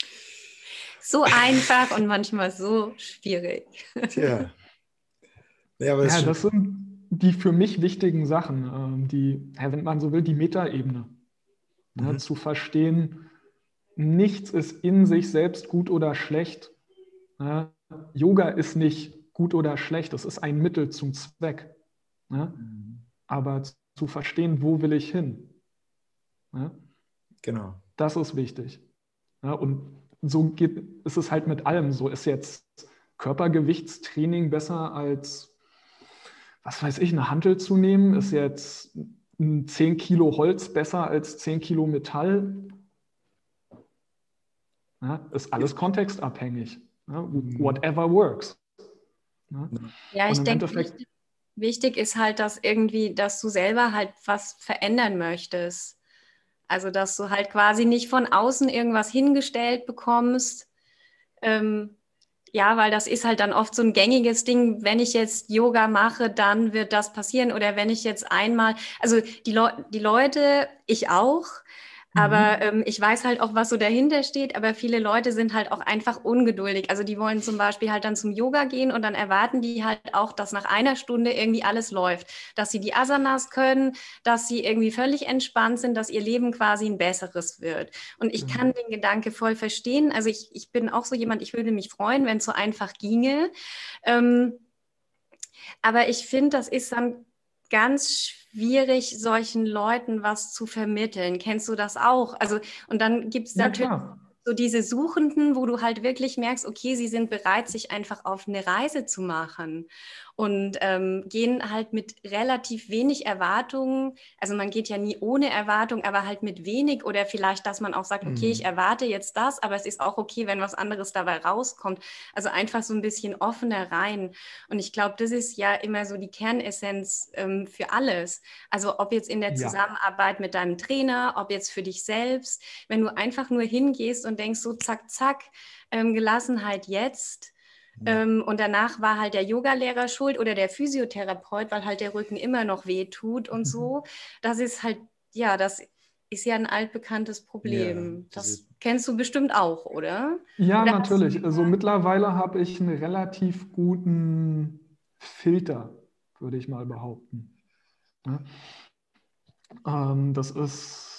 So einfach und manchmal so schwierig. Tja. Ja, aber das, ja, das sind die für mich wichtigen Sachen, ähm, die, wenn man so will, die Metaebene. Mhm. Ja, zu verstehen, nichts ist in sich selbst gut oder schlecht. Ja, Yoga ist nicht gut oder schlecht, es ist ein Mittel zum Zweck. Ja, mhm. aber zu verstehen, wo will ich hin? Genau. Das ist wichtig. und so geht, ist es halt mit allem so. Ist jetzt Körpergewichtstraining besser als was weiß ich, eine Hantel zu nehmen, ist jetzt 10 Kilo Holz besser als 10 Kilo Metall. Ja, ist alles kontextabhängig. Ja, mhm. whatever works. Ja, ja ich denke, wichtig, wichtig ist halt, dass irgendwie, dass du selber halt was verändern möchtest. Also, dass du halt quasi nicht von außen irgendwas hingestellt bekommst, ähm, ja, weil das ist halt dann oft so ein gängiges Ding. Wenn ich jetzt Yoga mache, dann wird das passieren. Oder wenn ich jetzt einmal, also die, Le die Leute, ich auch, aber mhm. ähm, ich weiß halt auch, was so dahinter steht. Aber viele Leute sind halt auch einfach ungeduldig. Also die wollen zum Beispiel halt dann zum Yoga gehen und dann erwarten die halt auch, dass nach einer Stunde irgendwie alles läuft. Dass sie die Asanas können, dass sie irgendwie völlig entspannt sind, dass ihr Leben quasi ein besseres wird. Und ich mhm. kann den Gedanke voll verstehen. Also ich, ich bin auch so jemand, ich würde mich freuen, wenn es so einfach ginge. Ähm, aber ich finde, das ist dann ganz schwierig, solchen Leuten was zu vermitteln. Kennst du das auch? Also, und dann gibt es ja, natürlich klar so diese Suchenden, wo du halt wirklich merkst, okay, sie sind bereit, sich einfach auf eine Reise zu machen und ähm, gehen halt mit relativ wenig Erwartungen. Also man geht ja nie ohne Erwartung, aber halt mit wenig oder vielleicht, dass man auch sagt, okay, ich mhm. erwarte jetzt das, aber es ist auch okay, wenn was anderes dabei rauskommt. Also einfach so ein bisschen offener rein. Und ich glaube, das ist ja immer so die Kernessenz ähm, für alles. Also ob jetzt in der Zusammenarbeit ja. mit deinem Trainer, ob jetzt für dich selbst, wenn du einfach nur hingehst und und denkst so, zack, zack, ähm, Gelassenheit jetzt. Ähm, und danach war halt der Yogalehrer schuld oder der Physiotherapeut, weil halt der Rücken immer noch weh tut und so. Mhm. Das ist halt, ja, das ist ja ein altbekanntes Problem. Ja, das, das kennst du bestimmt auch, oder? Ja, oder natürlich. Also mittlerweile habe ich einen relativ guten Filter, würde ich mal behaupten. Ja? Ähm, das ist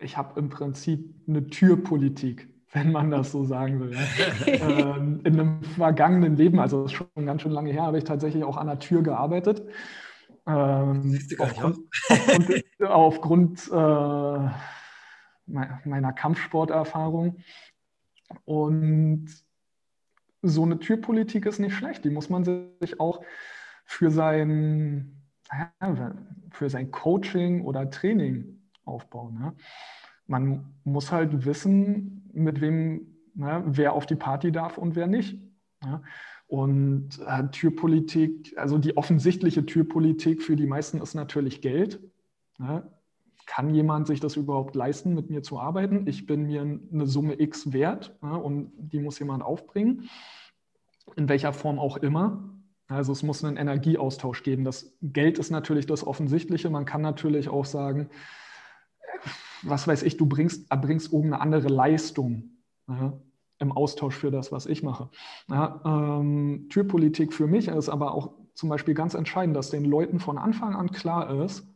ich habe im Prinzip eine Türpolitik, wenn man das so sagen will. ähm, in einem vergangenen Leben, also schon ganz schön lange her, habe ich tatsächlich auch an der Tür gearbeitet. Ähm, aufgrund, aufgrund, aufgrund äh, meiner Kampfsporterfahrung. Und so eine Türpolitik ist nicht schlecht. Die muss man sich auch für sein, für sein Coaching oder Training aufbauen. Man muss halt wissen, mit wem, ne, wer auf die Party darf und wer nicht. Ja? Und äh, Türpolitik, also die offensichtliche Türpolitik für die meisten ist natürlich Geld. Ja? Kann jemand sich das überhaupt leisten, mit mir zu arbeiten? Ich bin mir eine Summe X wert ja, und die muss jemand aufbringen, in welcher Form auch immer. Also es muss einen Energieaustausch geben. Das Geld ist natürlich das Offensichtliche. Man kann natürlich auch sagen, was weiß ich, du bringst, erbringst irgendeine andere Leistung ja, im Austausch für das, was ich mache. Ja, ähm, Türpolitik für mich ist aber auch zum Beispiel ganz entscheidend, dass den Leuten von Anfang an klar ist,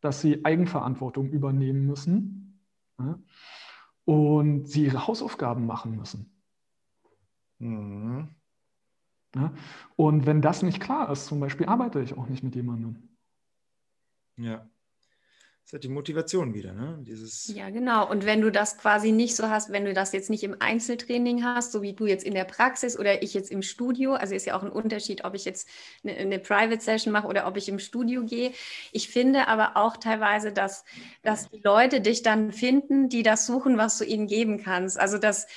dass sie Eigenverantwortung übernehmen müssen ja, und sie ihre Hausaufgaben machen müssen. Mhm. Und wenn das nicht klar ist, zum Beispiel arbeite ich auch nicht mit jemandem. Ja. Das ist halt die Motivation wieder, ne? Dieses ja, genau. Und wenn du das quasi nicht so hast, wenn du das jetzt nicht im Einzeltraining hast, so wie du jetzt in der Praxis oder ich jetzt im Studio, also ist ja auch ein Unterschied, ob ich jetzt eine, eine Private Session mache oder ob ich im Studio gehe. Ich finde aber auch teilweise, dass, dass die Leute dich dann finden, die das suchen, was du ihnen geben kannst. Also dass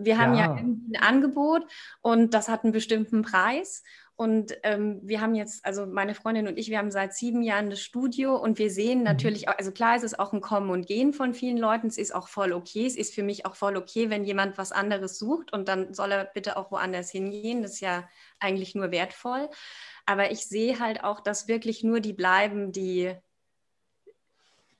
wir haben ja, ja ein Angebot und das hat einen bestimmten Preis. Und ähm, wir haben jetzt, also meine Freundin und ich, wir haben seit sieben Jahren das Studio und wir sehen mhm. natürlich, auch, also klar ist es auch ein Kommen und Gehen von vielen Leuten. Es ist auch voll okay. Es ist für mich auch voll okay, wenn jemand was anderes sucht und dann soll er bitte auch woanders hingehen. Das ist ja eigentlich nur wertvoll. Aber ich sehe halt auch, dass wirklich nur die bleiben, die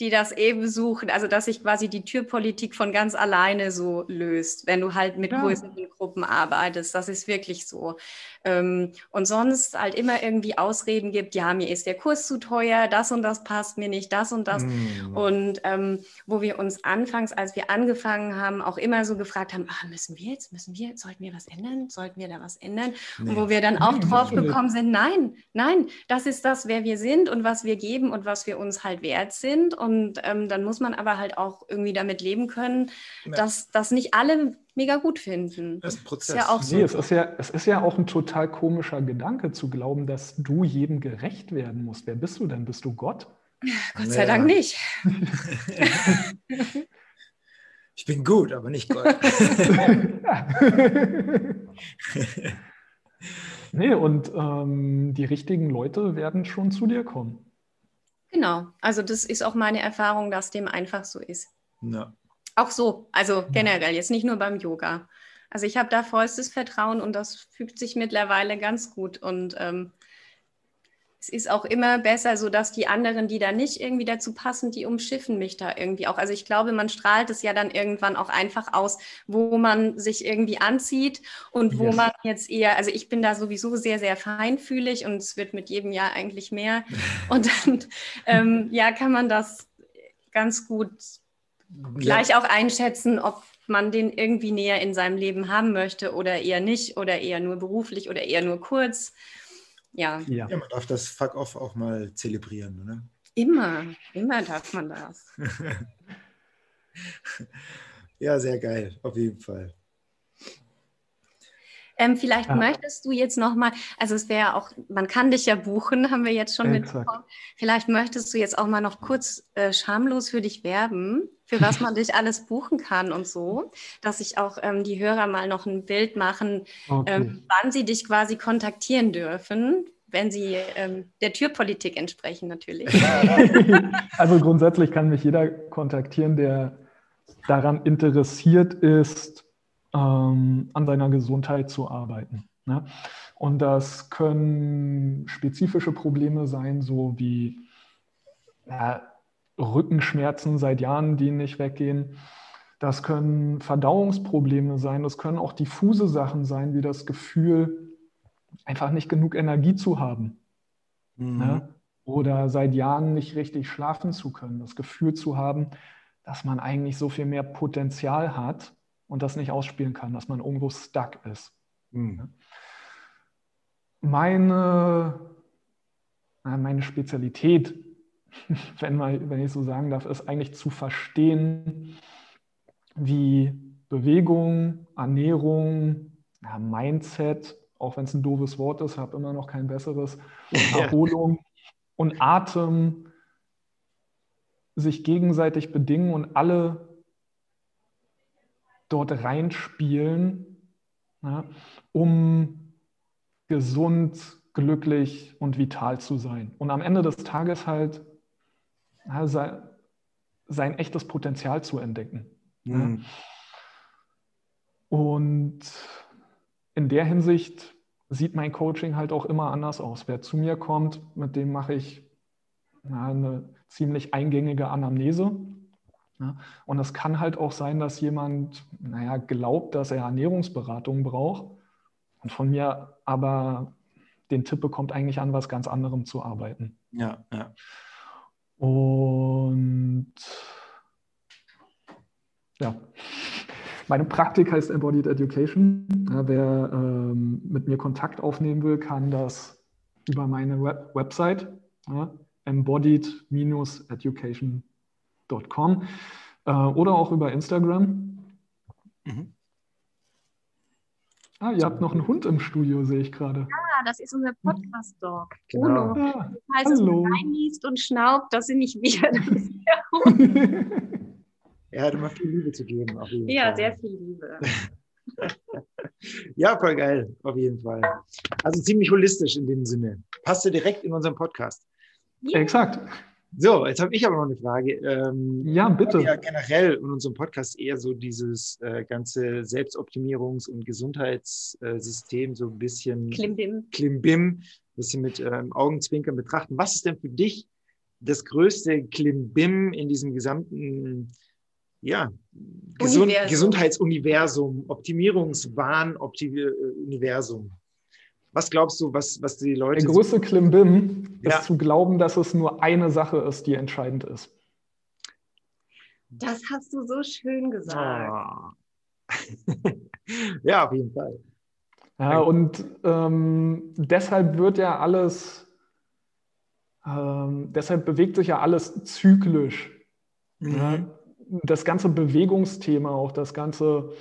die das eben suchen, also dass sich quasi die Türpolitik von ganz alleine so löst, wenn du halt mit ja. größeren Gruppen arbeitest. Das ist wirklich so. Ähm, und sonst halt immer irgendwie Ausreden gibt, ja, mir ist der Kurs zu teuer, das und das passt mir nicht, das und das. Mm. Und ähm, wo wir uns anfangs, als wir angefangen haben, auch immer so gefragt haben, ah, müssen wir jetzt, müssen wir, sollten wir was ändern? Sollten wir da was ändern? Nee. Und wo wir dann auch drauf gekommen sind, nein, nein, das ist das, wer wir sind und was wir geben und was wir uns halt wert sind. Und ähm, dann muss man aber halt auch irgendwie damit leben können, ja. dass das nicht alle mega gut finden. Das ist ein Prozess. Ist ja auch so. Nee, es ist ja, es ist ja auch ein total komischer Gedanke zu glauben, dass du jedem gerecht werden musst. Wer bist du denn? Bist du Gott? Gott sei Dank nicht. ich bin gut, aber nicht Gott. nee, und ähm, die richtigen Leute werden schon zu dir kommen. Genau, also das ist auch meine Erfahrung, dass dem einfach so ist. Ja. Auch so, also generell, jetzt nicht nur beim Yoga. Also ich habe da vollstes Vertrauen und das fügt sich mittlerweile ganz gut. Und ähm, es ist auch immer besser, so dass die anderen, die da nicht irgendwie dazu passen, die umschiffen mich da irgendwie auch. Also ich glaube, man strahlt es ja dann irgendwann auch einfach aus, wo man sich irgendwie anzieht und wo yes. man jetzt eher, also ich bin da sowieso sehr, sehr feinfühlig und es wird mit jedem Jahr eigentlich mehr. und dann, ähm, ja, kann man das ganz gut gleich ja. auch einschätzen, ob man den irgendwie näher in seinem Leben haben möchte oder eher nicht oder eher nur beruflich oder eher nur kurz. Ja. Ja, man darf das Fuck-Off auch mal zelebrieren, oder? Immer, immer darf man das. ja, sehr geil, auf jeden Fall. Ähm, vielleicht ja. möchtest du jetzt nochmal, also es wäre auch, man kann dich ja buchen, haben wir jetzt schon mitbekommen. Vielleicht möchtest du jetzt auch mal noch kurz äh, schamlos für dich werben, für was man dich alles buchen kann und so, dass sich auch ähm, die Hörer mal noch ein Bild machen, okay. ähm, wann sie dich quasi kontaktieren dürfen, wenn sie ähm, der Türpolitik entsprechen natürlich. also grundsätzlich kann mich jeder kontaktieren, der daran interessiert ist, ähm, an seiner Gesundheit zu arbeiten. Ne? Und das können spezifische Probleme sein, so wie ja, Rückenschmerzen seit Jahren, die nicht weggehen. Das können Verdauungsprobleme sein. Das können auch diffuse Sachen sein, wie das Gefühl, einfach nicht genug Energie zu haben. Mhm. Ne? Oder seit Jahren nicht richtig schlafen zu können. Das Gefühl zu haben, dass man eigentlich so viel mehr Potenzial hat, und das nicht ausspielen kann, dass man irgendwo stuck ist. Mhm. Meine, meine Spezialität, wenn, mal, wenn ich so sagen darf, ist eigentlich zu verstehen, wie Bewegung, Ernährung, ja, Mindset, auch wenn es ein doofes Wort ist, habe immer noch kein besseres, Erholung und Atem sich gegenseitig bedingen und alle dort reinspielen, ja, um gesund, glücklich und vital zu sein. Und am Ende des Tages halt ja, sein, sein, echtes Potenzial zu entdecken. Mhm. Und in der Hinsicht sieht mein Coaching halt auch immer anders aus. Wer zu mir kommt, mit dem mache ich ja, eine ziemlich eingängige Anamnese. Ja, und es kann halt auch sein, dass jemand, naja, glaubt, dass er Ernährungsberatung braucht und von mir aber den Tipp bekommt, eigentlich an was ganz anderem zu arbeiten. Ja, ja. Und ja, meine Praktik heißt Embodied Education. Ja, wer ähm, mit mir Kontakt aufnehmen will, kann das über meine Web Website ja, embodied-education.com äh, oder auch über Instagram. Mhm. Ah, ihr habt noch einen Hund im Studio, sehe ich gerade. Ja, das ist unser Podcast-Dog. Genau. Ja, das heißt, hallo. es reinliest und schnaubt, das sind nicht wir, das ist der Hund. Er hat immer viel Liebe zu geben. ja, Fall. sehr viel Liebe. ja, voll geil, auf jeden Fall. Also ziemlich holistisch in dem Sinne. Passt ja direkt in unseren Podcast. Ja. Exakt. So, jetzt habe ich aber noch eine Frage. Ähm, ja, bitte. Ja, generell in unserem Podcast eher so dieses äh, ganze Selbstoptimierungs- und Gesundheitssystem so ein bisschen Klimbim, Klimbim ein bisschen mit ähm, Augenzwinkern betrachten. Was ist denn für dich das größte Klimbim in diesem gesamten ja, Gesund Gesundheitsuniversum, Optimierungswahn, Universum. Was glaubst du, was, was die Leute. Der größte Klimbim ja. ist zu glauben, dass es nur eine Sache ist, die entscheidend ist. Das hast du so schön gesagt. Oh. ja, auf jeden Fall. Ja, und ähm, deshalb wird ja alles, ähm, deshalb bewegt sich ja alles zyklisch. Mhm. Ja, das ganze Bewegungsthema, auch das ganze,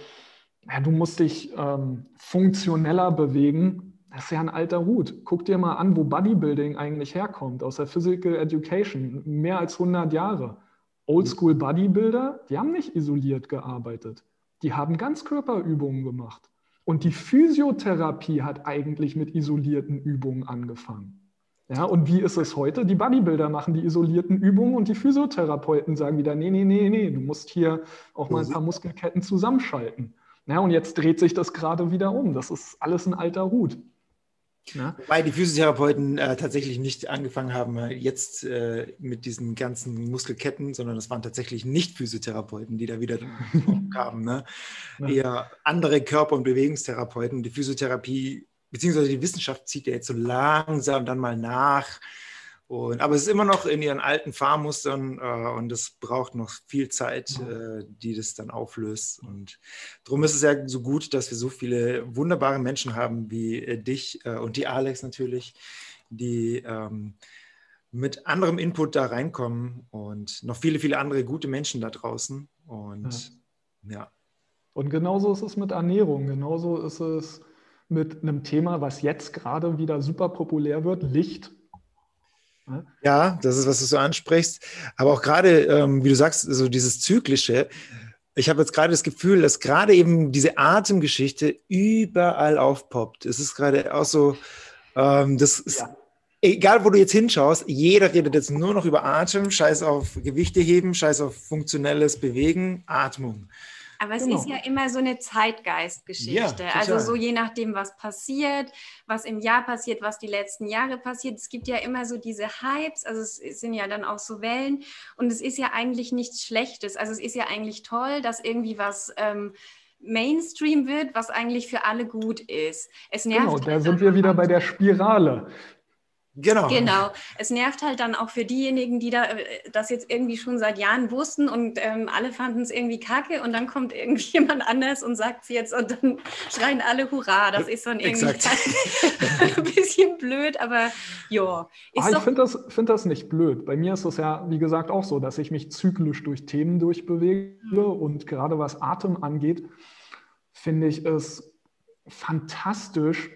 ja, du musst dich ähm, funktioneller bewegen, das ist ja ein alter Hut. Guck dir mal an, wo Bodybuilding eigentlich herkommt, aus der Physical Education, mehr als 100 Jahre. Oldschool Bodybuilder, die haben nicht isoliert gearbeitet. Die haben Ganzkörperübungen gemacht. Und die Physiotherapie hat eigentlich mit isolierten Übungen angefangen. Ja, und wie ist es heute? Die Bodybuilder machen die isolierten Übungen und die Physiotherapeuten sagen wieder, nee, nee, nee, nee, du musst hier auch mal ein paar Muskelketten zusammenschalten. Ja, und jetzt dreht sich das gerade wieder um. Das ist alles ein alter Hut. Ja. Wobei die Physiotherapeuten äh, tatsächlich nicht angefangen haben äh, jetzt äh, mit diesen ganzen Muskelketten, sondern es waren tatsächlich nicht Physiotherapeuten, die da wieder kamen. Ne? Ja. Eher andere Körper- und Bewegungstherapeuten. Die Physiotherapie beziehungsweise die Wissenschaft zieht ja jetzt so langsam dann mal nach. Und, aber es ist immer noch in ihren alten Fahrmustern äh, und es braucht noch viel Zeit, äh, die das dann auflöst. Und darum ist es ja so gut, dass wir so viele wunderbare Menschen haben wie äh, dich äh, und die Alex natürlich, die ähm, mit anderem Input da reinkommen und noch viele, viele andere gute Menschen da draußen. Und ja. ja. Und genauso ist es mit Ernährung, genauso ist es mit einem Thema, was jetzt gerade wieder super populär wird, Licht. Ja, das ist, was du so ansprichst. Aber auch gerade, ähm, wie du sagst, so dieses Zyklische. Ich habe jetzt gerade das Gefühl, dass gerade eben diese Atemgeschichte überall aufpoppt. Es ist gerade auch so, ähm, das ist, ja. egal wo du jetzt hinschaust, jeder redet jetzt nur noch über Atem, scheiß auf Gewichte heben, scheiß auf funktionelles Bewegen, Atmung. Aber es genau. ist ja immer so eine Zeitgeistgeschichte. Ja, also so je nachdem, was passiert, was im Jahr passiert, was die letzten Jahre passiert. Es gibt ja immer so diese Hypes, also es sind ja dann auch so Wellen. Und es ist ja eigentlich nichts Schlechtes. Also es ist ja eigentlich toll, dass irgendwie was... Ähm, Mainstream wird, was eigentlich für alle gut ist. Es nervt genau, da sind wir wieder bei der Spirale. Genau. Genau. Es nervt halt dann auch für diejenigen, die da, äh, das jetzt irgendwie schon seit Jahren wussten und ähm, alle fanden es irgendwie kacke und dann kommt irgendjemand anders und sagt es jetzt und dann schreien alle Hurra. Das ist dann irgendwie ein bisschen blöd, aber ja. Ah, ich finde das, find das nicht blöd. Bei mir ist es ja, wie gesagt, auch so, dass ich mich zyklisch durch Themen durchbewege mhm. und gerade was Atem angeht, finde ich es fantastisch,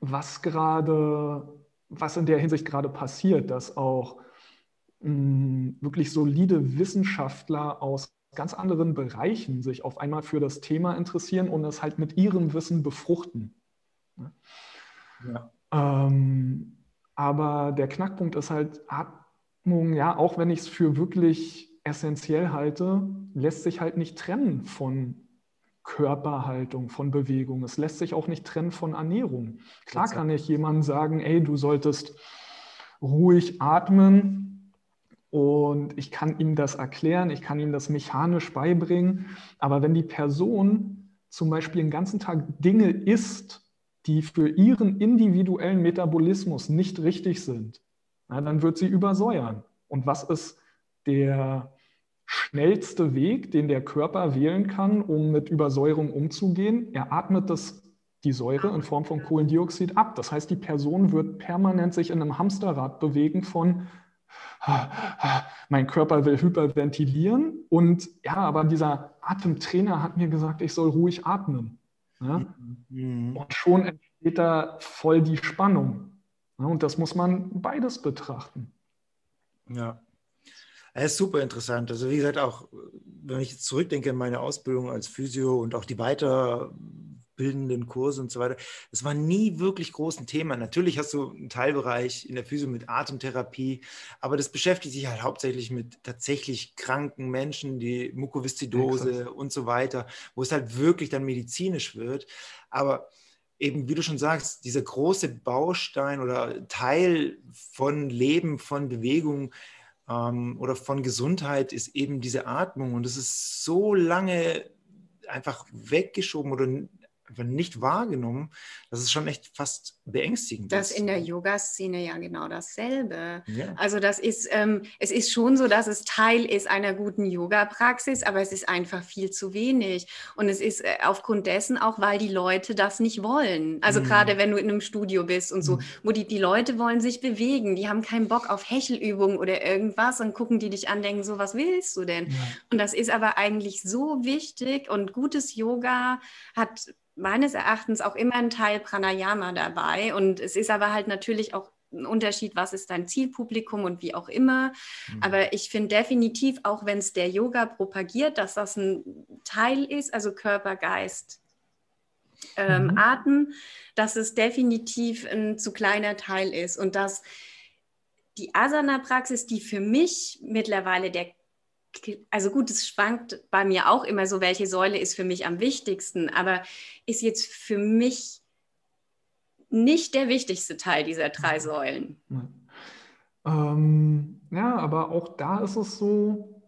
was gerade was in der Hinsicht gerade passiert, dass auch mh, wirklich solide Wissenschaftler aus ganz anderen Bereichen sich auf einmal für das Thema interessieren und es halt mit ihrem Wissen befruchten. Ja. Ähm, aber der Knackpunkt ist halt, Atmung, ja, auch wenn ich es für wirklich essentiell halte, lässt sich halt nicht trennen von Körperhaltung, von Bewegung. Es lässt sich auch nicht trennen von Ernährung. Klar kann ich jemandem sagen, ey, du solltest ruhig atmen und ich kann ihm das erklären, ich kann ihm das mechanisch beibringen. Aber wenn die Person zum Beispiel den ganzen Tag Dinge isst, die für ihren individuellen Metabolismus nicht richtig sind, na, dann wird sie übersäuern. Und was ist der schnellste Weg, den der Körper wählen kann, um mit Übersäuerung umzugehen? Er atmet das, die Säure in Form von Kohlendioxid ab. Das heißt, die Person wird permanent sich in einem Hamsterrad bewegen von mein Körper will hyperventilieren und ja, aber dieser Atemtrainer hat mir gesagt, ich soll ruhig atmen. Ja? Mhm. Und schon entsteht da voll die Spannung. Ja, und das muss man beides betrachten. Ja. Das ist super interessant. Also wie gesagt, auch wenn ich jetzt zurückdenke an meine Ausbildung als Physio und auch die weiterbildenden Kurse und so weiter, das war nie wirklich groß ein Thema. Natürlich hast du einen Teilbereich in der Physio mit Atemtherapie, aber das beschäftigt sich halt hauptsächlich mit tatsächlich kranken Menschen, die Mukoviszidose ja, und so weiter, wo es halt wirklich dann medizinisch wird. Aber eben, wie du schon sagst, dieser große Baustein oder Teil von Leben, von Bewegung, ähm, oder von Gesundheit ist eben diese Atmung. Und es ist so lange einfach weggeschoben oder einfach nicht wahrgenommen, das ist schon echt fast beängstigend. Das ist in der Yoga-Szene ja genau dasselbe. Ja. Also das ist, ähm, es ist schon so, dass es Teil ist einer guten Yoga-Praxis, aber es ist einfach viel zu wenig. Und es ist äh, aufgrund dessen auch, weil die Leute das nicht wollen. Also mhm. gerade wenn du in einem Studio bist und so, mhm. wo die, die Leute wollen sich bewegen, die haben keinen Bock auf Hechelübungen oder irgendwas und gucken die dich an, denken so, was willst du denn? Ja. Und das ist aber eigentlich so wichtig und gutes Yoga hat meines Erachtens auch immer ein Teil Pranayama dabei. Und es ist aber halt natürlich auch ein Unterschied, was ist dein Zielpublikum und wie auch immer. Mhm. Aber ich finde definitiv, auch wenn es der Yoga propagiert, dass das ein Teil ist, also Körper, Geist, ähm, mhm. Atem, dass es definitiv ein zu kleiner Teil ist und dass die Asana-Praxis, die für mich mittlerweile der also gut, es schwankt bei mir auch immer so, welche Säule ist für mich am wichtigsten, aber ist jetzt für mich nicht der wichtigste Teil dieser drei Säulen. Ja. Ähm, ja, aber auch da ist es so,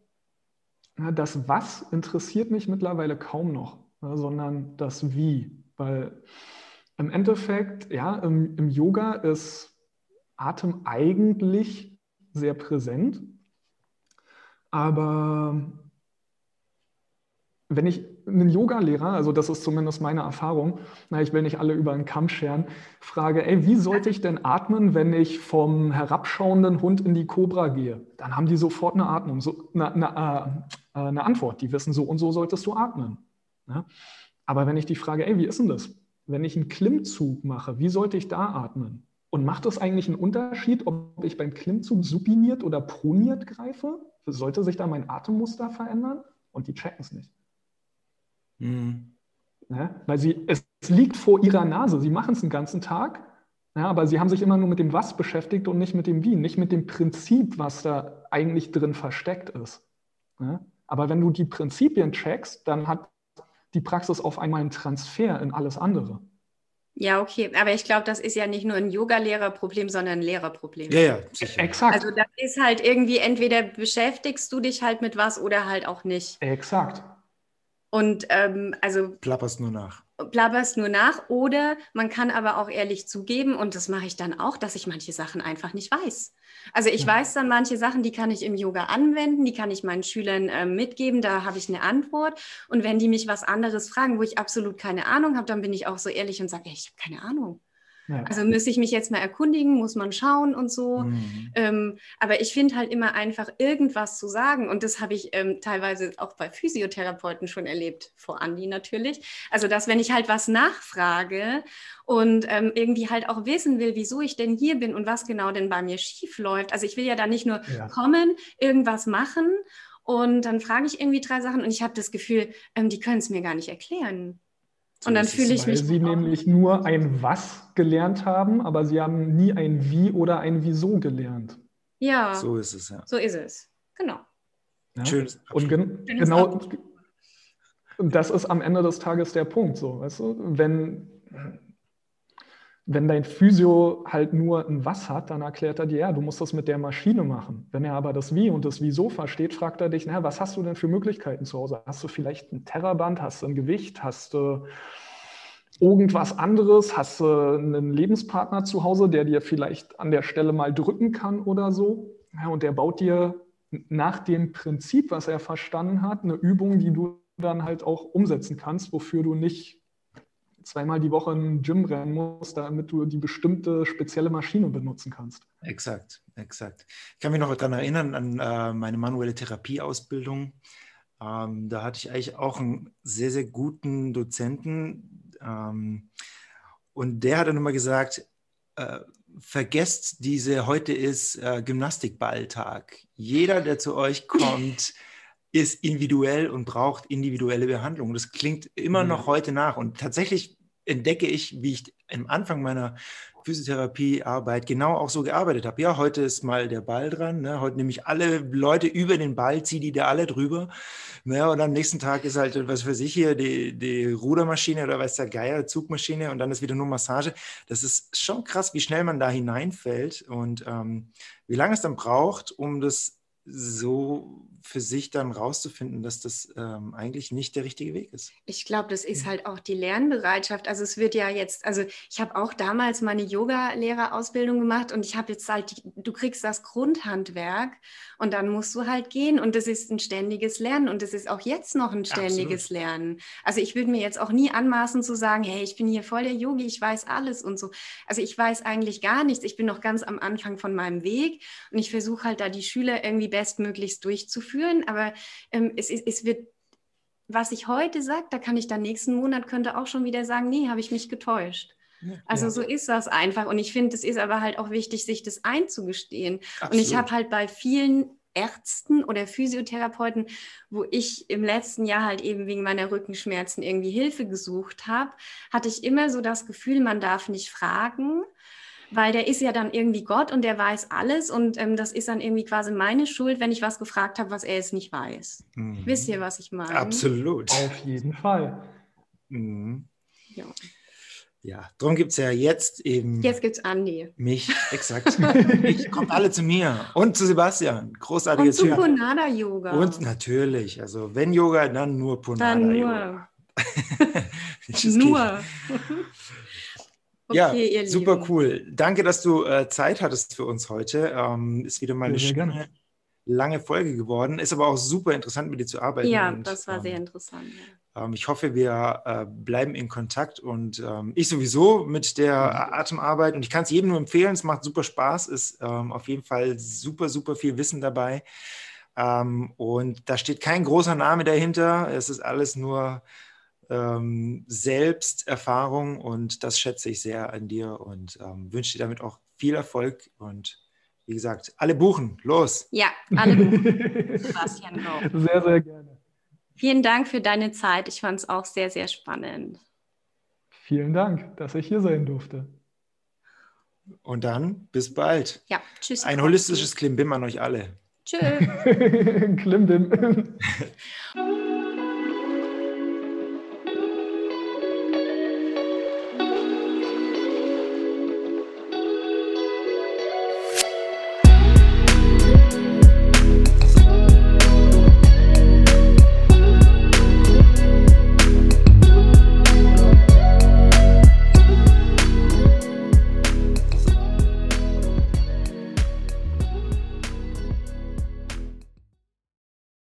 das Was interessiert mich mittlerweile kaum noch, ja, sondern das Wie. Weil im Endeffekt, ja, im, im Yoga ist Atem eigentlich sehr präsent aber wenn ich einen Yoga-Lehrer, also das ist zumindest meine Erfahrung, na, ich will nicht alle über einen Kamm scheren, frage, ey, wie sollte ich denn atmen, wenn ich vom herabschauenden Hund in die Cobra gehe? Dann haben die sofort eine Atmung, so, eine, eine, äh, eine Antwort. Die wissen, so und so solltest du atmen. Ja? Aber wenn ich die frage, ey, wie ist denn das? Wenn ich einen Klimmzug mache, wie sollte ich da atmen? Und macht das eigentlich einen Unterschied, ob ich beim Klimmzug supiniert oder proniert greife? sollte sich da mein Atemmuster verändern? Und die checken es nicht. Mhm. Ja, weil sie, es, es liegt vor ihrer Nase. Sie machen es den ganzen Tag, ja, aber sie haben sich immer nur mit dem Was beschäftigt und nicht mit dem Wie, nicht mit dem Prinzip, was da eigentlich drin versteckt ist. Ja, aber wenn du die Prinzipien checkst, dann hat die Praxis auf einmal einen Transfer in alles andere. Ja, okay, aber ich glaube, das ist ja nicht nur ein Yoga-Lehrerproblem, sondern ein Lehrerproblem. Ja, ja, sicher. Exakt. Also das ist halt irgendwie, entweder beschäftigst du dich halt mit was oder halt auch nicht. Exakt. Und ähm, also. Plapperst nur nach plapperst nur nach oder man kann aber auch ehrlich zugeben, und das mache ich dann auch, dass ich manche Sachen einfach nicht weiß. Also ich ja. weiß dann manche Sachen, die kann ich im Yoga anwenden, die kann ich meinen Schülern äh, mitgeben, da habe ich eine Antwort. Und wenn die mich was anderes fragen, wo ich absolut keine Ahnung habe, dann bin ich auch so ehrlich und sage, ich habe keine Ahnung. Ja. Also müsste ich mich jetzt mal erkundigen, muss man schauen und so. Mhm. Ähm, aber ich finde halt immer einfach irgendwas zu sagen. Und das habe ich ähm, teilweise auch bei Physiotherapeuten schon erlebt, vor Andi natürlich. Also, dass wenn ich halt was nachfrage und ähm, irgendwie halt auch wissen will, wieso ich denn hier bin und was genau denn bei mir schief läuft. Also ich will ja da nicht nur ja. kommen, irgendwas machen und dann frage ich irgendwie drei Sachen und ich habe das Gefühl, ähm, die können es mir gar nicht erklären. So und dann fühle ich mich. Weil sie nämlich nur ein Was gelernt haben, aber sie haben nie ein Wie oder ein Wieso gelernt. Ja. So ist es, ja. So ist es. Genau. Ja? Schönes und gen Schönes genau. Und das ist am Ende des Tages der Punkt, so, weißt du? Wenn, wenn dein Physio halt nur ein Was hat, dann erklärt er dir, ja, du musst das mit der Maschine machen. Wenn er aber das Wie und das Wieso versteht, fragt er dich, na, was hast du denn für Möglichkeiten zu Hause? Hast du vielleicht ein Terraband? Hast du ein Gewicht? Hast du irgendwas anderes? Hast du einen Lebenspartner zu Hause, der dir vielleicht an der Stelle mal drücken kann oder so? Ja, und der baut dir nach dem Prinzip, was er verstanden hat, eine Übung, die du dann halt auch umsetzen kannst, wofür du nicht zweimal die Woche in Gym rennen musst, damit du die bestimmte spezielle Maschine benutzen kannst. Exakt, exakt. Ich kann mich noch daran erinnern an äh, meine manuelle Therapieausbildung. Ähm, da hatte ich eigentlich auch einen sehr, sehr guten Dozenten. Ähm, und der hat dann immer gesagt, äh, vergesst diese, heute ist äh, Gymnastikballtag. Jeder, der zu euch kommt, ist individuell und braucht individuelle Behandlung. Das klingt immer mhm. noch heute nach. Und tatsächlich entdecke ich, wie ich am Anfang meiner Physiotherapiearbeit genau auch so gearbeitet habe. Ja, heute ist mal der Ball dran. Ne? Heute nehme ich alle Leute über den Ball, ziehe die da alle drüber. Ne? Und am nächsten Tag ist halt, was für sich hier, die, die Rudermaschine oder weiß der Geier, Zugmaschine und dann ist wieder nur Massage. Das ist schon krass, wie schnell man da hineinfällt und ähm, wie lange es dann braucht, um das so für sich dann rauszufinden, dass das ähm, eigentlich nicht der richtige Weg ist. Ich glaube, das ist halt auch die Lernbereitschaft. Also es wird ja jetzt, also ich habe auch damals meine Yoga-Lehrerausbildung gemacht und ich habe jetzt halt, du kriegst das Grundhandwerk und dann musst du halt gehen und das ist ein ständiges Lernen und das ist auch jetzt noch ein ständiges Absolut. Lernen. Also ich würde mir jetzt auch nie anmaßen zu sagen, hey, ich bin hier voll der Yogi, ich weiß alles und so. Also ich weiß eigentlich gar nichts. Ich bin noch ganz am Anfang von meinem Weg und ich versuche halt da die Schüler irgendwie bestmöglichst durchzuführen führen, aber ähm, es, es wird, was ich heute sage, da kann ich dann nächsten Monat könnte auch schon wieder sagen, nee, habe ich mich getäuscht. Also ja. so ist das einfach. Und ich finde, es ist aber halt auch wichtig, sich das einzugestehen. Absolut. Und ich habe halt bei vielen Ärzten oder Physiotherapeuten, wo ich im letzten Jahr halt eben wegen meiner Rückenschmerzen irgendwie Hilfe gesucht habe, hatte ich immer so das Gefühl, man darf nicht fragen weil der ist ja dann irgendwie Gott und der weiß alles und ähm, das ist dann irgendwie quasi meine Schuld, wenn ich was gefragt habe, was er jetzt nicht weiß. Mhm. Wisst ihr, was ich meine? Absolut. Auf jeden Fall. Mhm. Ja. Ja, darum gibt es ja jetzt eben. Jetzt gibt es Andi. Mich, exakt. ich kommt alle zu mir und zu Sebastian. Großartiges Und zu Punada-Yoga. Und natürlich, also wenn Yoga, dann nur Punada-Yoga. Dann nur. nur. Okay, ja, super Lieben. cool. Danke, dass du äh, Zeit hattest für uns heute. Ähm, ist wieder mal eine schöne, lange Folge geworden. Ist aber auch super interessant, mit dir zu arbeiten. Ja, und, das war ähm, sehr interessant. Ja. Ähm, ich hoffe, wir äh, bleiben in Kontakt und ähm, ich sowieso mit der mhm. Atemarbeit. Und ich kann es jedem nur empfehlen. Es macht super Spaß. Ist ähm, auf jeden Fall super, super viel Wissen dabei. Ähm, und da steht kein großer Name dahinter. Es ist alles nur ähm, Selbsterfahrung und das schätze ich sehr an dir und ähm, wünsche dir damit auch viel Erfolg und wie gesagt, alle buchen, los. Ja, alle buchen. Sebastian Go. Sehr, sehr gerne. Vielen Dank für deine Zeit. Ich fand es auch sehr, sehr spannend. Vielen Dank, dass ich hier sein durfte. Und dann bis bald. Ja, tschüss. Ein holistisches Klimbim an euch alle. Tschüss. Klimbim.